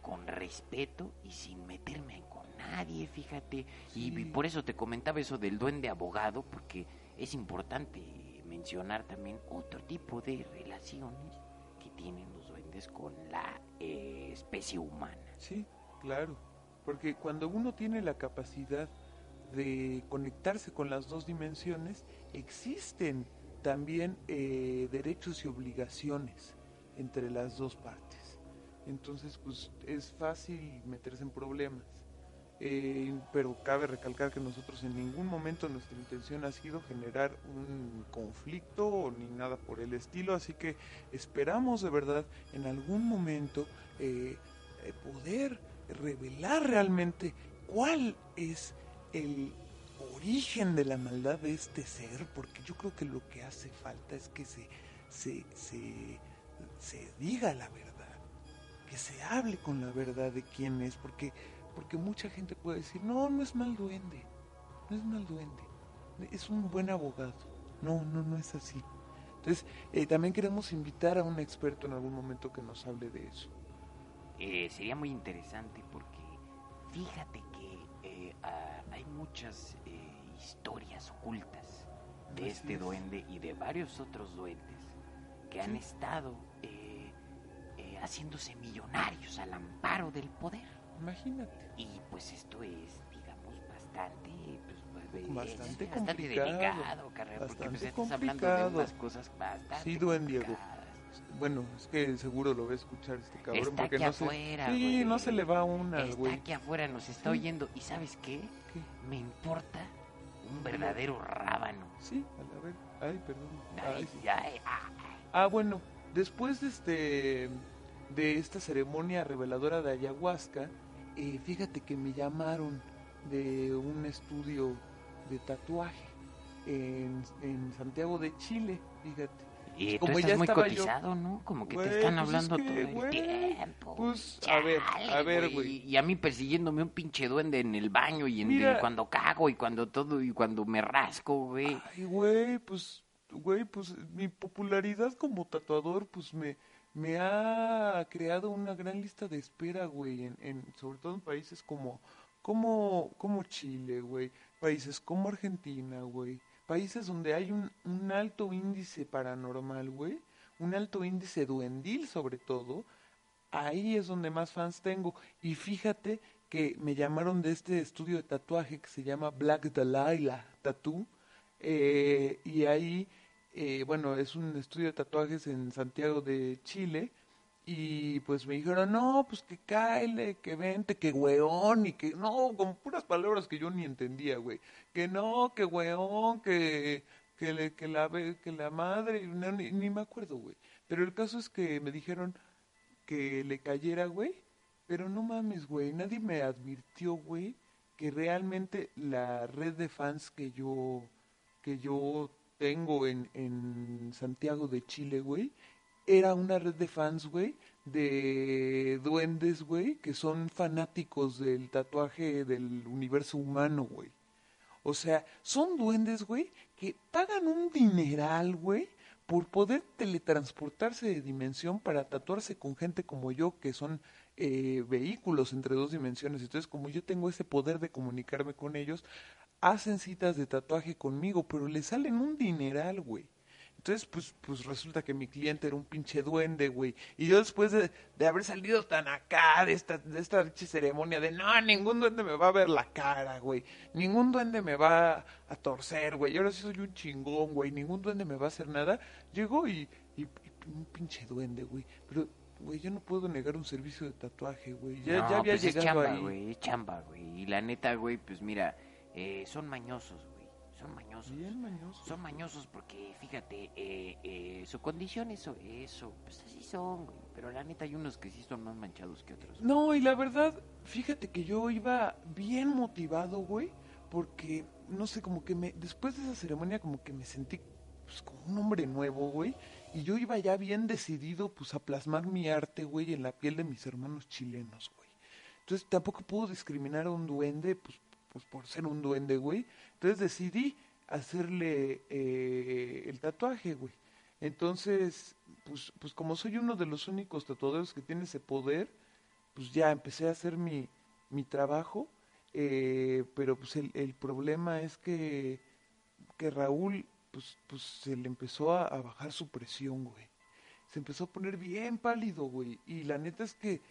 con respeto y sin meterme con nadie, fíjate. Y, Sí. y por eso te comentaba eso del duende abogado, porque es importante mencionar también otro tipo de relaciones tienen los duendes con la eh, especie humana. Sí, claro. Porque cuando uno tiene la capacidad de conectarse con las dos dimensiones, existen también eh, derechos y obligaciones entre las dos partes. Entonces, pues es fácil meterse en problemas. Eh, pero cabe recalcar que nosotros en ningún momento nuestra intención ha sido generar un conflicto ni nada por el estilo, así que esperamos de verdad en algún momento eh, poder revelar realmente cuál es el origen de la maldad de este ser, porque yo creo que lo que hace falta es que se, se, se, se diga la verdad, que se hable con la verdad de quién es, porque porque mucha gente puede decir, no, no es mal duende, no es mal duende, es un buen abogado. No, no, no es así. Entonces, eh, también queremos invitar a un experto en algún momento que nos hable de eso. Eh, sería muy interesante porque fíjate ah, hay muchas eh, historias ocultas de Así este es. duende y de varios otros duendes que han Sí. estado eh, eh, haciéndose millonarios al amparo del poder. Imagínate. Y pues esto es, digamos, bastante, pues, Bastante bastante complicado, delicado, carnal, porque pues bastante estás hablando de unas cosas bastante Sí, complicadas. Bueno, es que seguro lo va a escuchar este cabrón Está porque aquí no se... afuera, sí, güey. no se le va una, Está güey. aquí afuera, nos está Sí. oyendo. ¿Y sabes qué? ¿Qué? Me importa un verdadero rábano. Sí, a la ver. Ay, perdón. Ay, Ay, sí. ay, ah, Ah, bueno, después de este de esta ceremonia reveladora de ayahuasca, eh, fíjate que me llamaron de un estudio de tatuaje en, en Santiago de Chile, fíjate. Y Como tú ya estás muy estaba yo- cotizado, ¿no? Como que Güey, te están pues es hablando que, todo el tiempo. pues, a ver, Chale, a ver, güey. Y a mí persiguiéndome un pinche duende en el baño y en Mira. y cuando cago y cuando todo y cuando me rasco, güey. Ay, güey, pues, güey, pues mi popularidad como tatuador, pues me, me ha creado una gran lista de espera, güey, en, en, sobre todo en países como, como, como Chile, güey, países como Argentina, güey, países donde hay un, un alto índice paranormal, güey, un alto índice duendil sobre todo, ahí es donde más fans tengo. Y fíjate que me llamaron de este estudio de tatuaje que se llama Black Delilah Tattoo. eh, y ahí, eh, bueno, es un estudio de tatuajes en Santiago de Chile. Y pues me dijeron, no, pues que cáele, que vente, que weón, y que no, con puras palabras que yo ni entendía, güey. Que no, que weón, que, que, le- que, la, que la madre, no, ni, ni me acuerdo, güey. Pero el caso es que me dijeron que le cayera, güey. Pero no mames, güey, nadie me advirtió, güey, que realmente la red de fans que yo, que yo tengo en, en Santiago de Chile, güey, era una red de fans, güey, de duendes, güey, que son fanáticos del tatuaje del universo humano, güey. O sea, son duendes, güey, que pagan un dineral, güey, por poder teletransportarse de dimensión para tatuarse con gente como yo, que son eh, vehículos entre dos dimensiones. Entonces, como yo tengo ese poder de comunicarme con ellos, hacen citas de tatuaje conmigo, pero le salen un dineral, güey. Entonces, pues, pues resulta que mi cliente era un pinche duende, güey. Y yo después de, de haber salido tan acá de esta, de esta ceremonia de no, ningún duende me va a ver la cara, güey. Ningún duende me va a torcer, güey. Yo ahora sí soy un chingón, güey. Ningún duende me va a hacer nada. Llegó y, y, y un pinche duende, güey. Pero, güey, yo no puedo negar un servicio de tatuaje, güey. Ya, no, ya había pues es llegado chamba, ahí. güey, es chamba, güey. Y la neta, güey, pues mira, eh, son mañosos, güey. Son mañosos. Bien mañoso. Son mañosos porque, fíjate, eh, eh, su condición es eso, eso, pues así son, güey. Pero la neta hay unos que sí son más manchados que otros. No, y la verdad, fíjate que yo iba bien motivado, güey, porque, no sé, como que me, después de esa ceremonia como que me sentí pues, como un hombre nuevo, güey, y yo iba ya bien decidido, pues, a plasmar mi arte, güey, en la piel de mis hermanos chilenos, güey. Entonces tampoco puedo discriminar a un duende, pues, pues por ser un duende, güey. Entonces decidí hacerle eh, el tatuaje, güey. Entonces, pues, pues como soy uno de los únicos tatuadores que tiene ese poder, pues ya empecé a hacer mi, mi trabajo, eh, pero pues el, el problema es que, que Raúl, pues, pues se le empezó a, a bajar su presión, güey. se empezó a poner bien pálido, güey. Y la neta es que,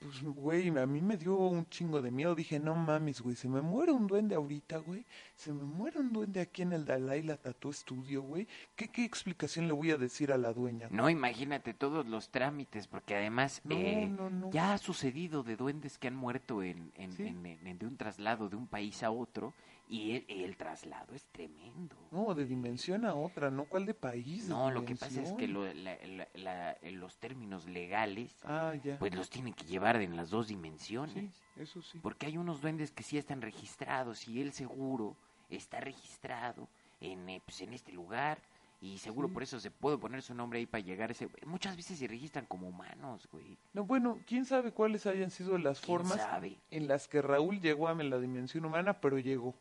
pues, güey, a mí me dio un chingo de miedo. Dije, no mames, güey, se me muere un duende ahorita, güey. Se me muere un duende aquí en el Dalai La Tattoo Studio, güey. ¿Qué, ¿Qué explicación le voy a decir a la dueña? No, imagínate todos los trámites, porque además No, eh, no, no. ya ha sucedido de duendes que han muerto en, en- Sí. en- en- de un traslado de un país a otro y el, el traslado es tremendo. No, de dimensión a otra, ¿no? ¿Cuál de país? de No, lo que pasa es que lo- la- la- la- los términos legales Ah, ya. pues los tienen que llevar en las dos dimensiones. sí, eso sí. Porque hay unos duendes que sí están registrados y él seguro está registrado en, eh, pues, en este lugar y seguro Sí. por eso se puede poner su nombre ahí para llegar a ese... Muchas veces se registran como humanos, güey. No, bueno, quién sabe cuáles hayan sido las ¿Quién formas sabe? en las que Raúl llegó a la dimensión humana, pero llegó.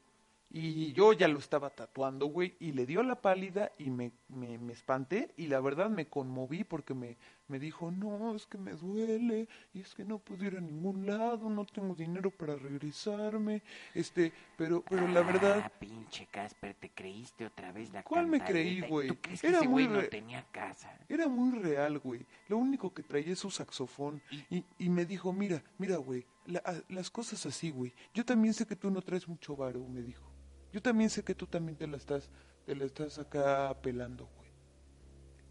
Y yo ya lo estaba tatuando, güey, y le dio la pálida y me, me, me espanté y la verdad me conmoví porque me, me dijo, no, es que me duele y es que no puedo ir a ningún lado, no tengo dinero para regresarme, este, pero, pero la Ah, verdad, pinche Casper, te creíste otra vez la ¿Cuál me creí, ¿Y güey? ¿Tú crees que Era ese muy güey no tenía casa? Era muy real, güey. Lo único que traía es su saxofón. Y, y me dijo, mira, mira, güey, la- las cosas así, güey. Yo también sé que tú no traes mucho varo, me dijo. Yo también sé que tú también te la estás, te la estás acá pelando, güey.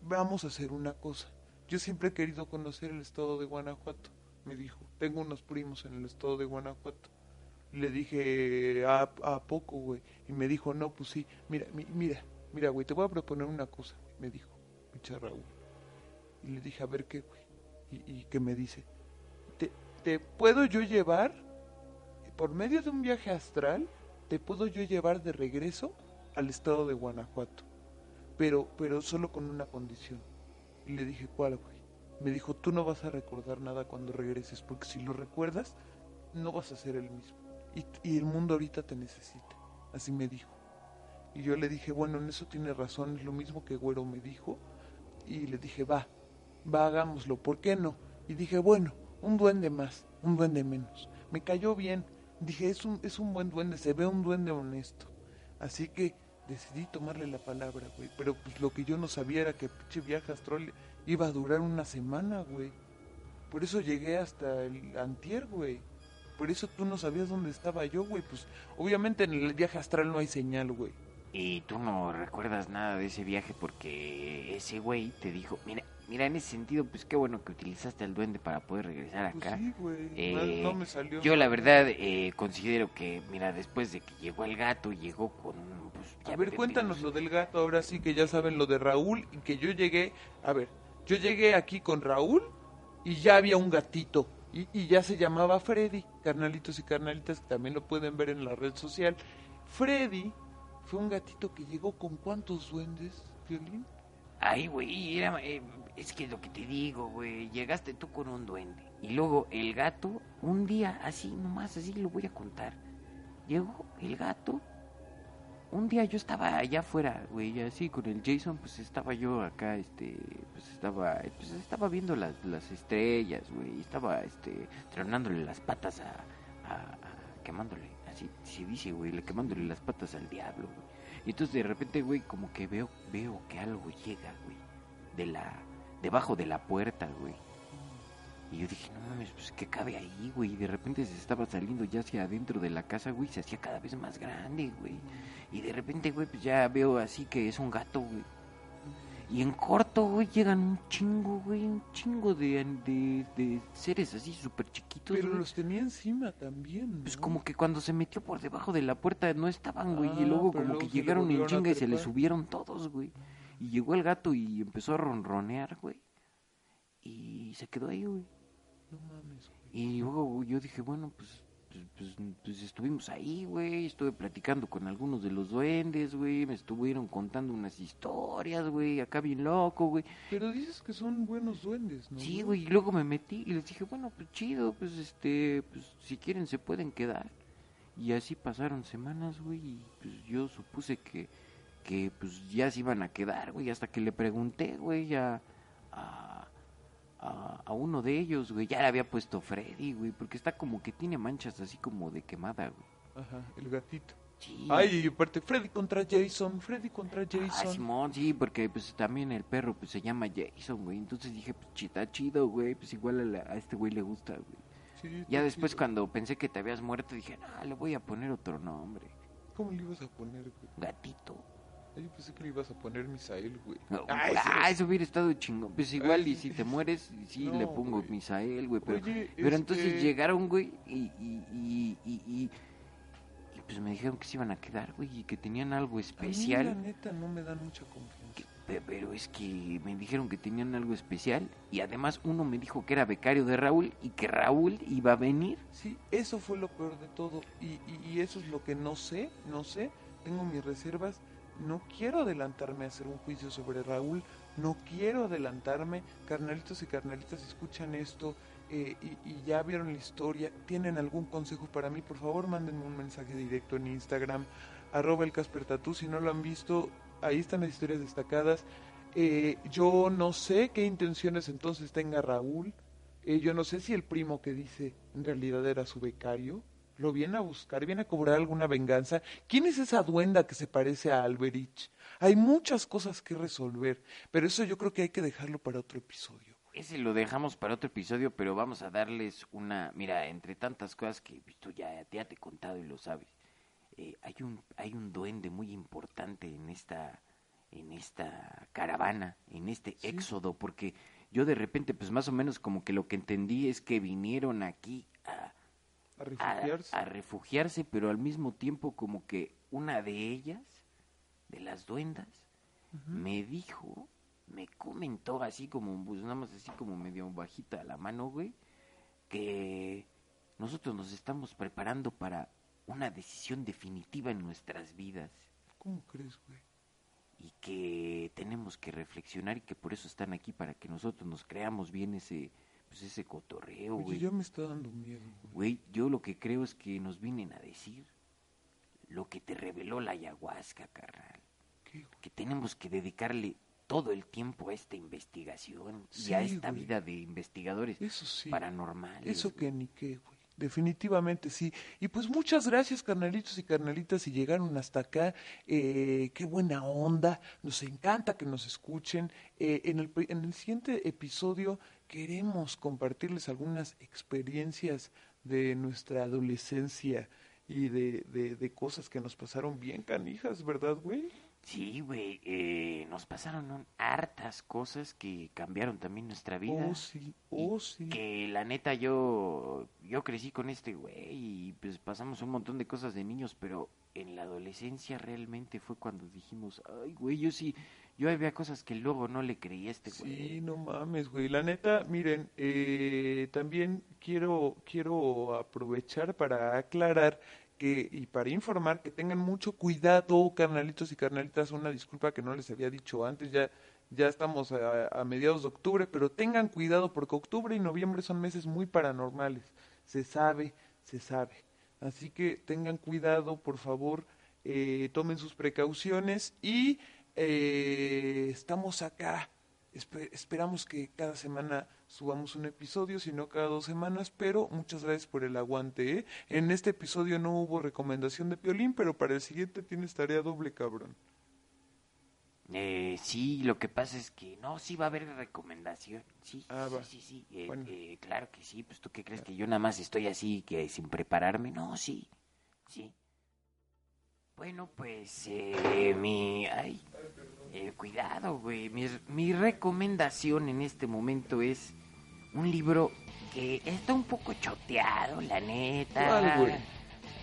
Vamos a hacer una cosa. Yo siempre he querido conocer el estado de Guanajuato, me dijo. Tengo unos primos en el estado de Guanajuato. Le dije, ¿a, poco, güey? Y me dijo, no, pues sí. Mira, mi- mira, mira, güey, te voy a proponer una cosa, güey", me dijo, pinche Raúl. Y le dije, a ver qué, güey. Y, y que me dice, ¿te, ¿te puedo yo llevar, por medio de un viaje astral, te puedo yo llevar de regreso al estado de Guanajuato? Pero, pero solo con una condición. Y le dije, ¿cuál, güey? Me dijo, tú no vas a recordar nada cuando regreses, porque si lo recuerdas, no vas a ser el mismo. Y, y el mundo ahorita te necesita. Así me dijo. Y yo le dije, bueno, en eso tiene razón, es lo mismo que Güero me dijo. Y le dije, va, va, hagámoslo, ¿por qué no? Y dije, bueno, un duende más, un duende menos. Me cayó bien. Dije, es un, es un buen duende, se ve un duende honesto. Así que decidí tomarle la palabra, güey. Pero pues lo que yo no sabía era que pinche viaje astral iba a durar una semana, güey. Por eso llegué hasta el antier, güey. Por eso tú no sabías dónde estaba yo, güey. Pues obviamente en el viaje astral no hay señal, güey. Y tú no recuerdas nada de ese viaje porque ese güey te dijo, mira, mira, en ese sentido, pues qué bueno que utilizaste al duende para poder regresar Pues acá. sí, güey. Eh, no, no me salió. Yo la verdad eh, considero que, mira, después de que llegó el gato, llegó con... Pues, A ya ver, ves, cuéntanos lo del gato, ahora sí que ya saben lo de Raúl y que yo llegué, a ver, yo llegué aquí con Raúl y ya había un gatito y, y ya se llamaba Freddy, carnalitos y carnalitas que también lo pueden ver en la red social. Freddy fue un gatito que llegó con cuántos duendes, Violín? Ay, güey, era, eh, es que lo que te digo, güey, llegaste tú con un duende. Y luego el gato, un día, así nomás, así lo voy a contar. Llegó el gato, un día yo estaba allá afuera, güey, así con el Jason, pues estaba yo acá, este, pues estaba, pues estaba viendo las, las estrellas, güey, estaba, este, tronándole las patas a, a- a- quemándole, así se dice, güey, le quemándole las patas al diablo, güey. Y entonces de repente, güey, como que veo, veo que algo llega, güey, de la, debajo de la puerta, güey. Y yo dije, no mames, pues que cabe ahí, güey. Y de repente se estaba saliendo ya hacia adentro de la casa, güey. Se hacía cada vez más grande, güey. Y de repente, güey, pues ya veo así que es un gato, güey. Y en corto, güey, llegan un chingo, güey, un chingo de, de, de seres así súper chiquitos, Pero güey. los tenía encima también. Pues como que cuando se metió por debajo de la puerta no estaban, güey. y Ah, luego como luego que llegaron en chinga y se le subieron todos, güey. Y llegó el gato y empezó a ronronear, güey. Y se quedó ahí, güey. No mames, güey. Y luego yo dije, bueno, pues, pues, pues, pues estuvimos ahí, güey. Estuve platicando con algunos de los duendes, güey. Me estuvieron contando unas historias, güey. Acá bien loco, güey. Pero dices que son buenos duendes, ¿no? Sí, güey, y luego me metí y les dije, bueno, pues chido, pues este, pues si quieren se pueden quedar. Y así pasaron semanas, güey, y pues yo supuse que, que pues ya se iban a quedar, güey, hasta que le pregunté, güey, a, a, a, uno de ellos, güey, ya le había puesto Freddy, güey, porque está como que tiene manchas así como de quemada, güey. Ajá, el gatito. Sí. Ay, y aparte, Freddy contra Jason, Freddy contra Ah, Jason. Simón, sí, porque pues también el perro pues se llama Jason, güey. Entonces dije, pues chi- está chido, güey. Pues igual a, la- a este güey le gusta, güey. Sí, Ya después chido. cuando pensé que te habías muerto, dije, no, le voy a poner otro nombre. ¿Cómo le ibas a poner, güey? Gatito. Ay, Yo pensé que le ibas a poner Misael, güey. No, Ay, ah, eso hubiera estado chingón. Pues igual, Ay, y si te mueres, sí No, le pongo güey. Misael, güey. Pero, Oye, pero entonces este- llegaron, güey, y, y, y, y, pues me dijeron que se iban a quedar, güey, y que tenían algo A mí, especial. la neta, no me dan mucha confianza. Que- pe- Pero es que me dijeron que tenían algo especial y además uno me dijo que era becario de Raúl y que Raúl iba a venir. Sí, eso fue lo peor de todo. Y, y, y eso es lo que no sé, no sé. Tengo mis reservas. No quiero adelantarme a hacer un juicio sobre Raúl. No quiero adelantarme. Carnalitos y carnalitas, escuchan esto eh, y, ya vieron la historia. ¿Tienen algún consejo para mí? Por favor, mándenme un mensaje directo en Instagram. Arroba el Casper Tatú. Si no lo han visto, ahí están las historias destacadas. Eh, yo no sé qué intenciones entonces tenga Raúl. Eh, yo no sé si el primo que dice en realidad era su becario. Lo viene a buscar, viene a cobrar alguna venganza. ¿Quién es esa duenda que se parece a Alberich? Hay muchas cosas que resolver, pero eso yo creo que hay que dejarlo para otro episodio. Ese lo dejamos para otro episodio, pero vamos a darles una... Mira, entre tantas cosas que tú ya, ya te he contado y lo sabes, eh, hay, un, hay un duende muy importante en esta, en esta caravana, en este Sí. éxodo, porque yo de repente, pues más o menos como que lo que entendí es que vinieron aquí a, A a- refugiarse. a refugiarse, pero al mismo tiempo como que una de ellas, de las duendas, me dijo, me comentó así como, pues nada más así como medio bajita la mano, güey, que nosotros nos estamos preparando para una decisión definitiva en nuestras vidas ¿Cómo crees, güey? y que tenemos que reflexionar y que por eso están aquí para que nosotros nos creamos bien ese pues ese cotorreo, Oye, güey. ya me está dando miedo. güey. Yo lo que creo es que nos vienen a decir lo que te reveló la ayahuasca, carnal. Que tenemos que dedicarle todo el tiempo a esta investigación y a esta güey. vida de investigadores Eso sí. paranormales. Eso que ni qué, güey. Definitivamente sí. Y pues muchas gracias, carnalitos y carnalitas, si llegaron hasta acá. Eh, qué buena onda. Nos encanta que nos escuchen. Eh, en, el, en el siguiente episodio queremos compartirles algunas experiencias de nuestra adolescencia y de, de, de cosas que nos pasaron bien canijas, ¿verdad, güey? Sí, güey, eh, nos pasaron un- hartas cosas que cambiaron también nuestra vida. Oh, sí, oh, sí. Que la neta yo yo crecí con este güey y pues pasamos un montón de cosas de niños, pero en la adolescencia realmente fue cuando dijimos, ay, güey, yo sí, yo había cosas que luego no le creía a este güey. Sí, no mames, güey. La neta, miren, eh, también quiero, quiero aprovechar para aclarar que, y para informar que tengan mucho cuidado, carnalitos y carnalitas. Una disculpa que no les había dicho antes, ya, ya estamos a, a mediados de octubre, pero tengan cuidado porque octubre y noviembre son meses muy paranormales. Se sabe, se sabe. Así que tengan cuidado, por favor, eh, tomen sus precauciones y eh, estamos acá. Espe- esperamos que cada semana subamos un episodio, si no cada dos semanas, pero muchas gracias por el aguante. ¿eh? En este episodio no hubo recomendación de Piolín, pero para el siguiente tienes tarea doble, cabrón. Eh, sí, lo que pasa es que no, sí va a haber recomendación. Sí, Ah, sí, sí, sí. eh, Bueno. eh, claro que sí. Pues tú qué crees que yo nada más estoy así que sin prepararme. No, sí, sí. Bueno, pues eh, mi, ay, eh, cuidado, güey. Mi, mi recomendación en este momento es un libro que está un poco choteado, la neta. ¿Cuál, güey?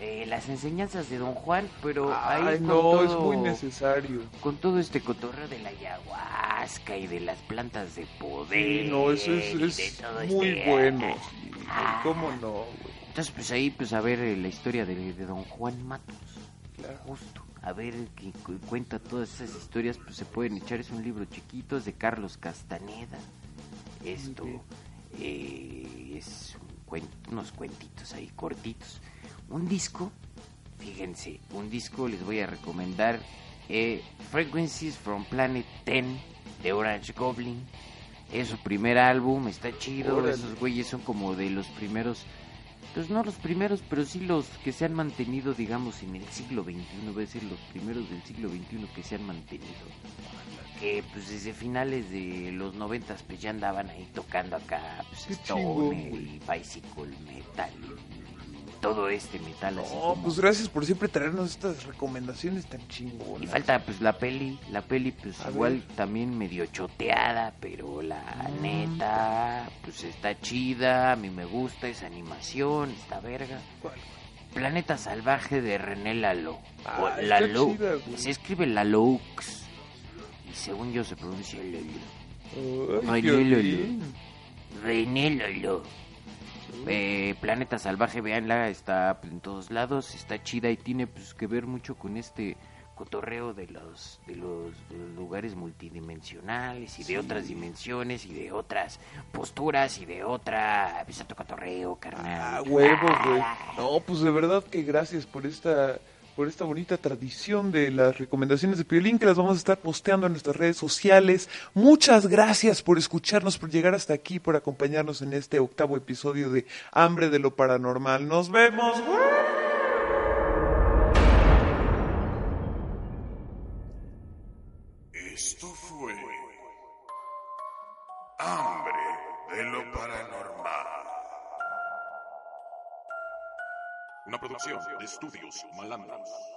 Eh, las enseñanzas de Don Juan, pero ahí Ay, con no, es todo- muy necesario. con todo este cotorreo de la ayahuasca y de las plantas de poder. Sí, no, eso es, de es todo muy este- bueno. sí, Ah. ¿Cómo no, güey? Entonces, pues ahí, pues a ver eh, la historia de, de don Juan Matos. Claro. Justo. A ver que cu- cuenta todas esas historias, pues se pueden echar. Es un libro chiquito, es de Carlos Castaneda. Esto eh, es un cuen- unos cuentitos ahí cortitos. Un disco, fíjense, un disco les voy a recomendar. eh, Frequencies from Planet 10 de Orange Goblin. Es su primer álbum, está chido. Órale. Esos güeyes son como de los primeros Pues no los primeros, pero sí los que se han mantenido, digamos, en el siglo XXI, voy a decir los primeros del siglo XXI que se han mantenido. Que pues desde finales de los noventas pues ya andaban ahí tocando acá, pues Qué Stone chingón, y Bicycle Metal todo este metal así como- pues gracias por siempre traernos estas recomendaciones tan chingonas. Y falta pues la peli, la peli pues A igual ver. también medio choteada, pero la Mm. neta pues está chida, a mí me gusta esa animación, está verga. ¿Cuál? Planeta Salvaje de René Lalo. Ah, Lalo. Se escribe Laloux. Y según yo se pronuncia Lalo. Ay, Ay, violín. René Lalo. Eh, Planeta Salvaje, véanla, está en todos lados, está chida y tiene pues que ver mucho con este cotorreo de los de los, de los lugares multidimensionales y de otras dimensiones y de otras posturas y de otra pues otro cotorreo carnal. Ah, huevo, güey. No, pues de verdad que gracias por esta por esta bonita tradición de las recomendaciones de Piolín que las vamos a estar posteando en nuestras redes sociales. Muchas gracias por escucharnos, por llegar hasta aquí, por acompañarnos en este octavo episodio de Hambre de lo Paranormal. Nos vemos. Estudios malandros.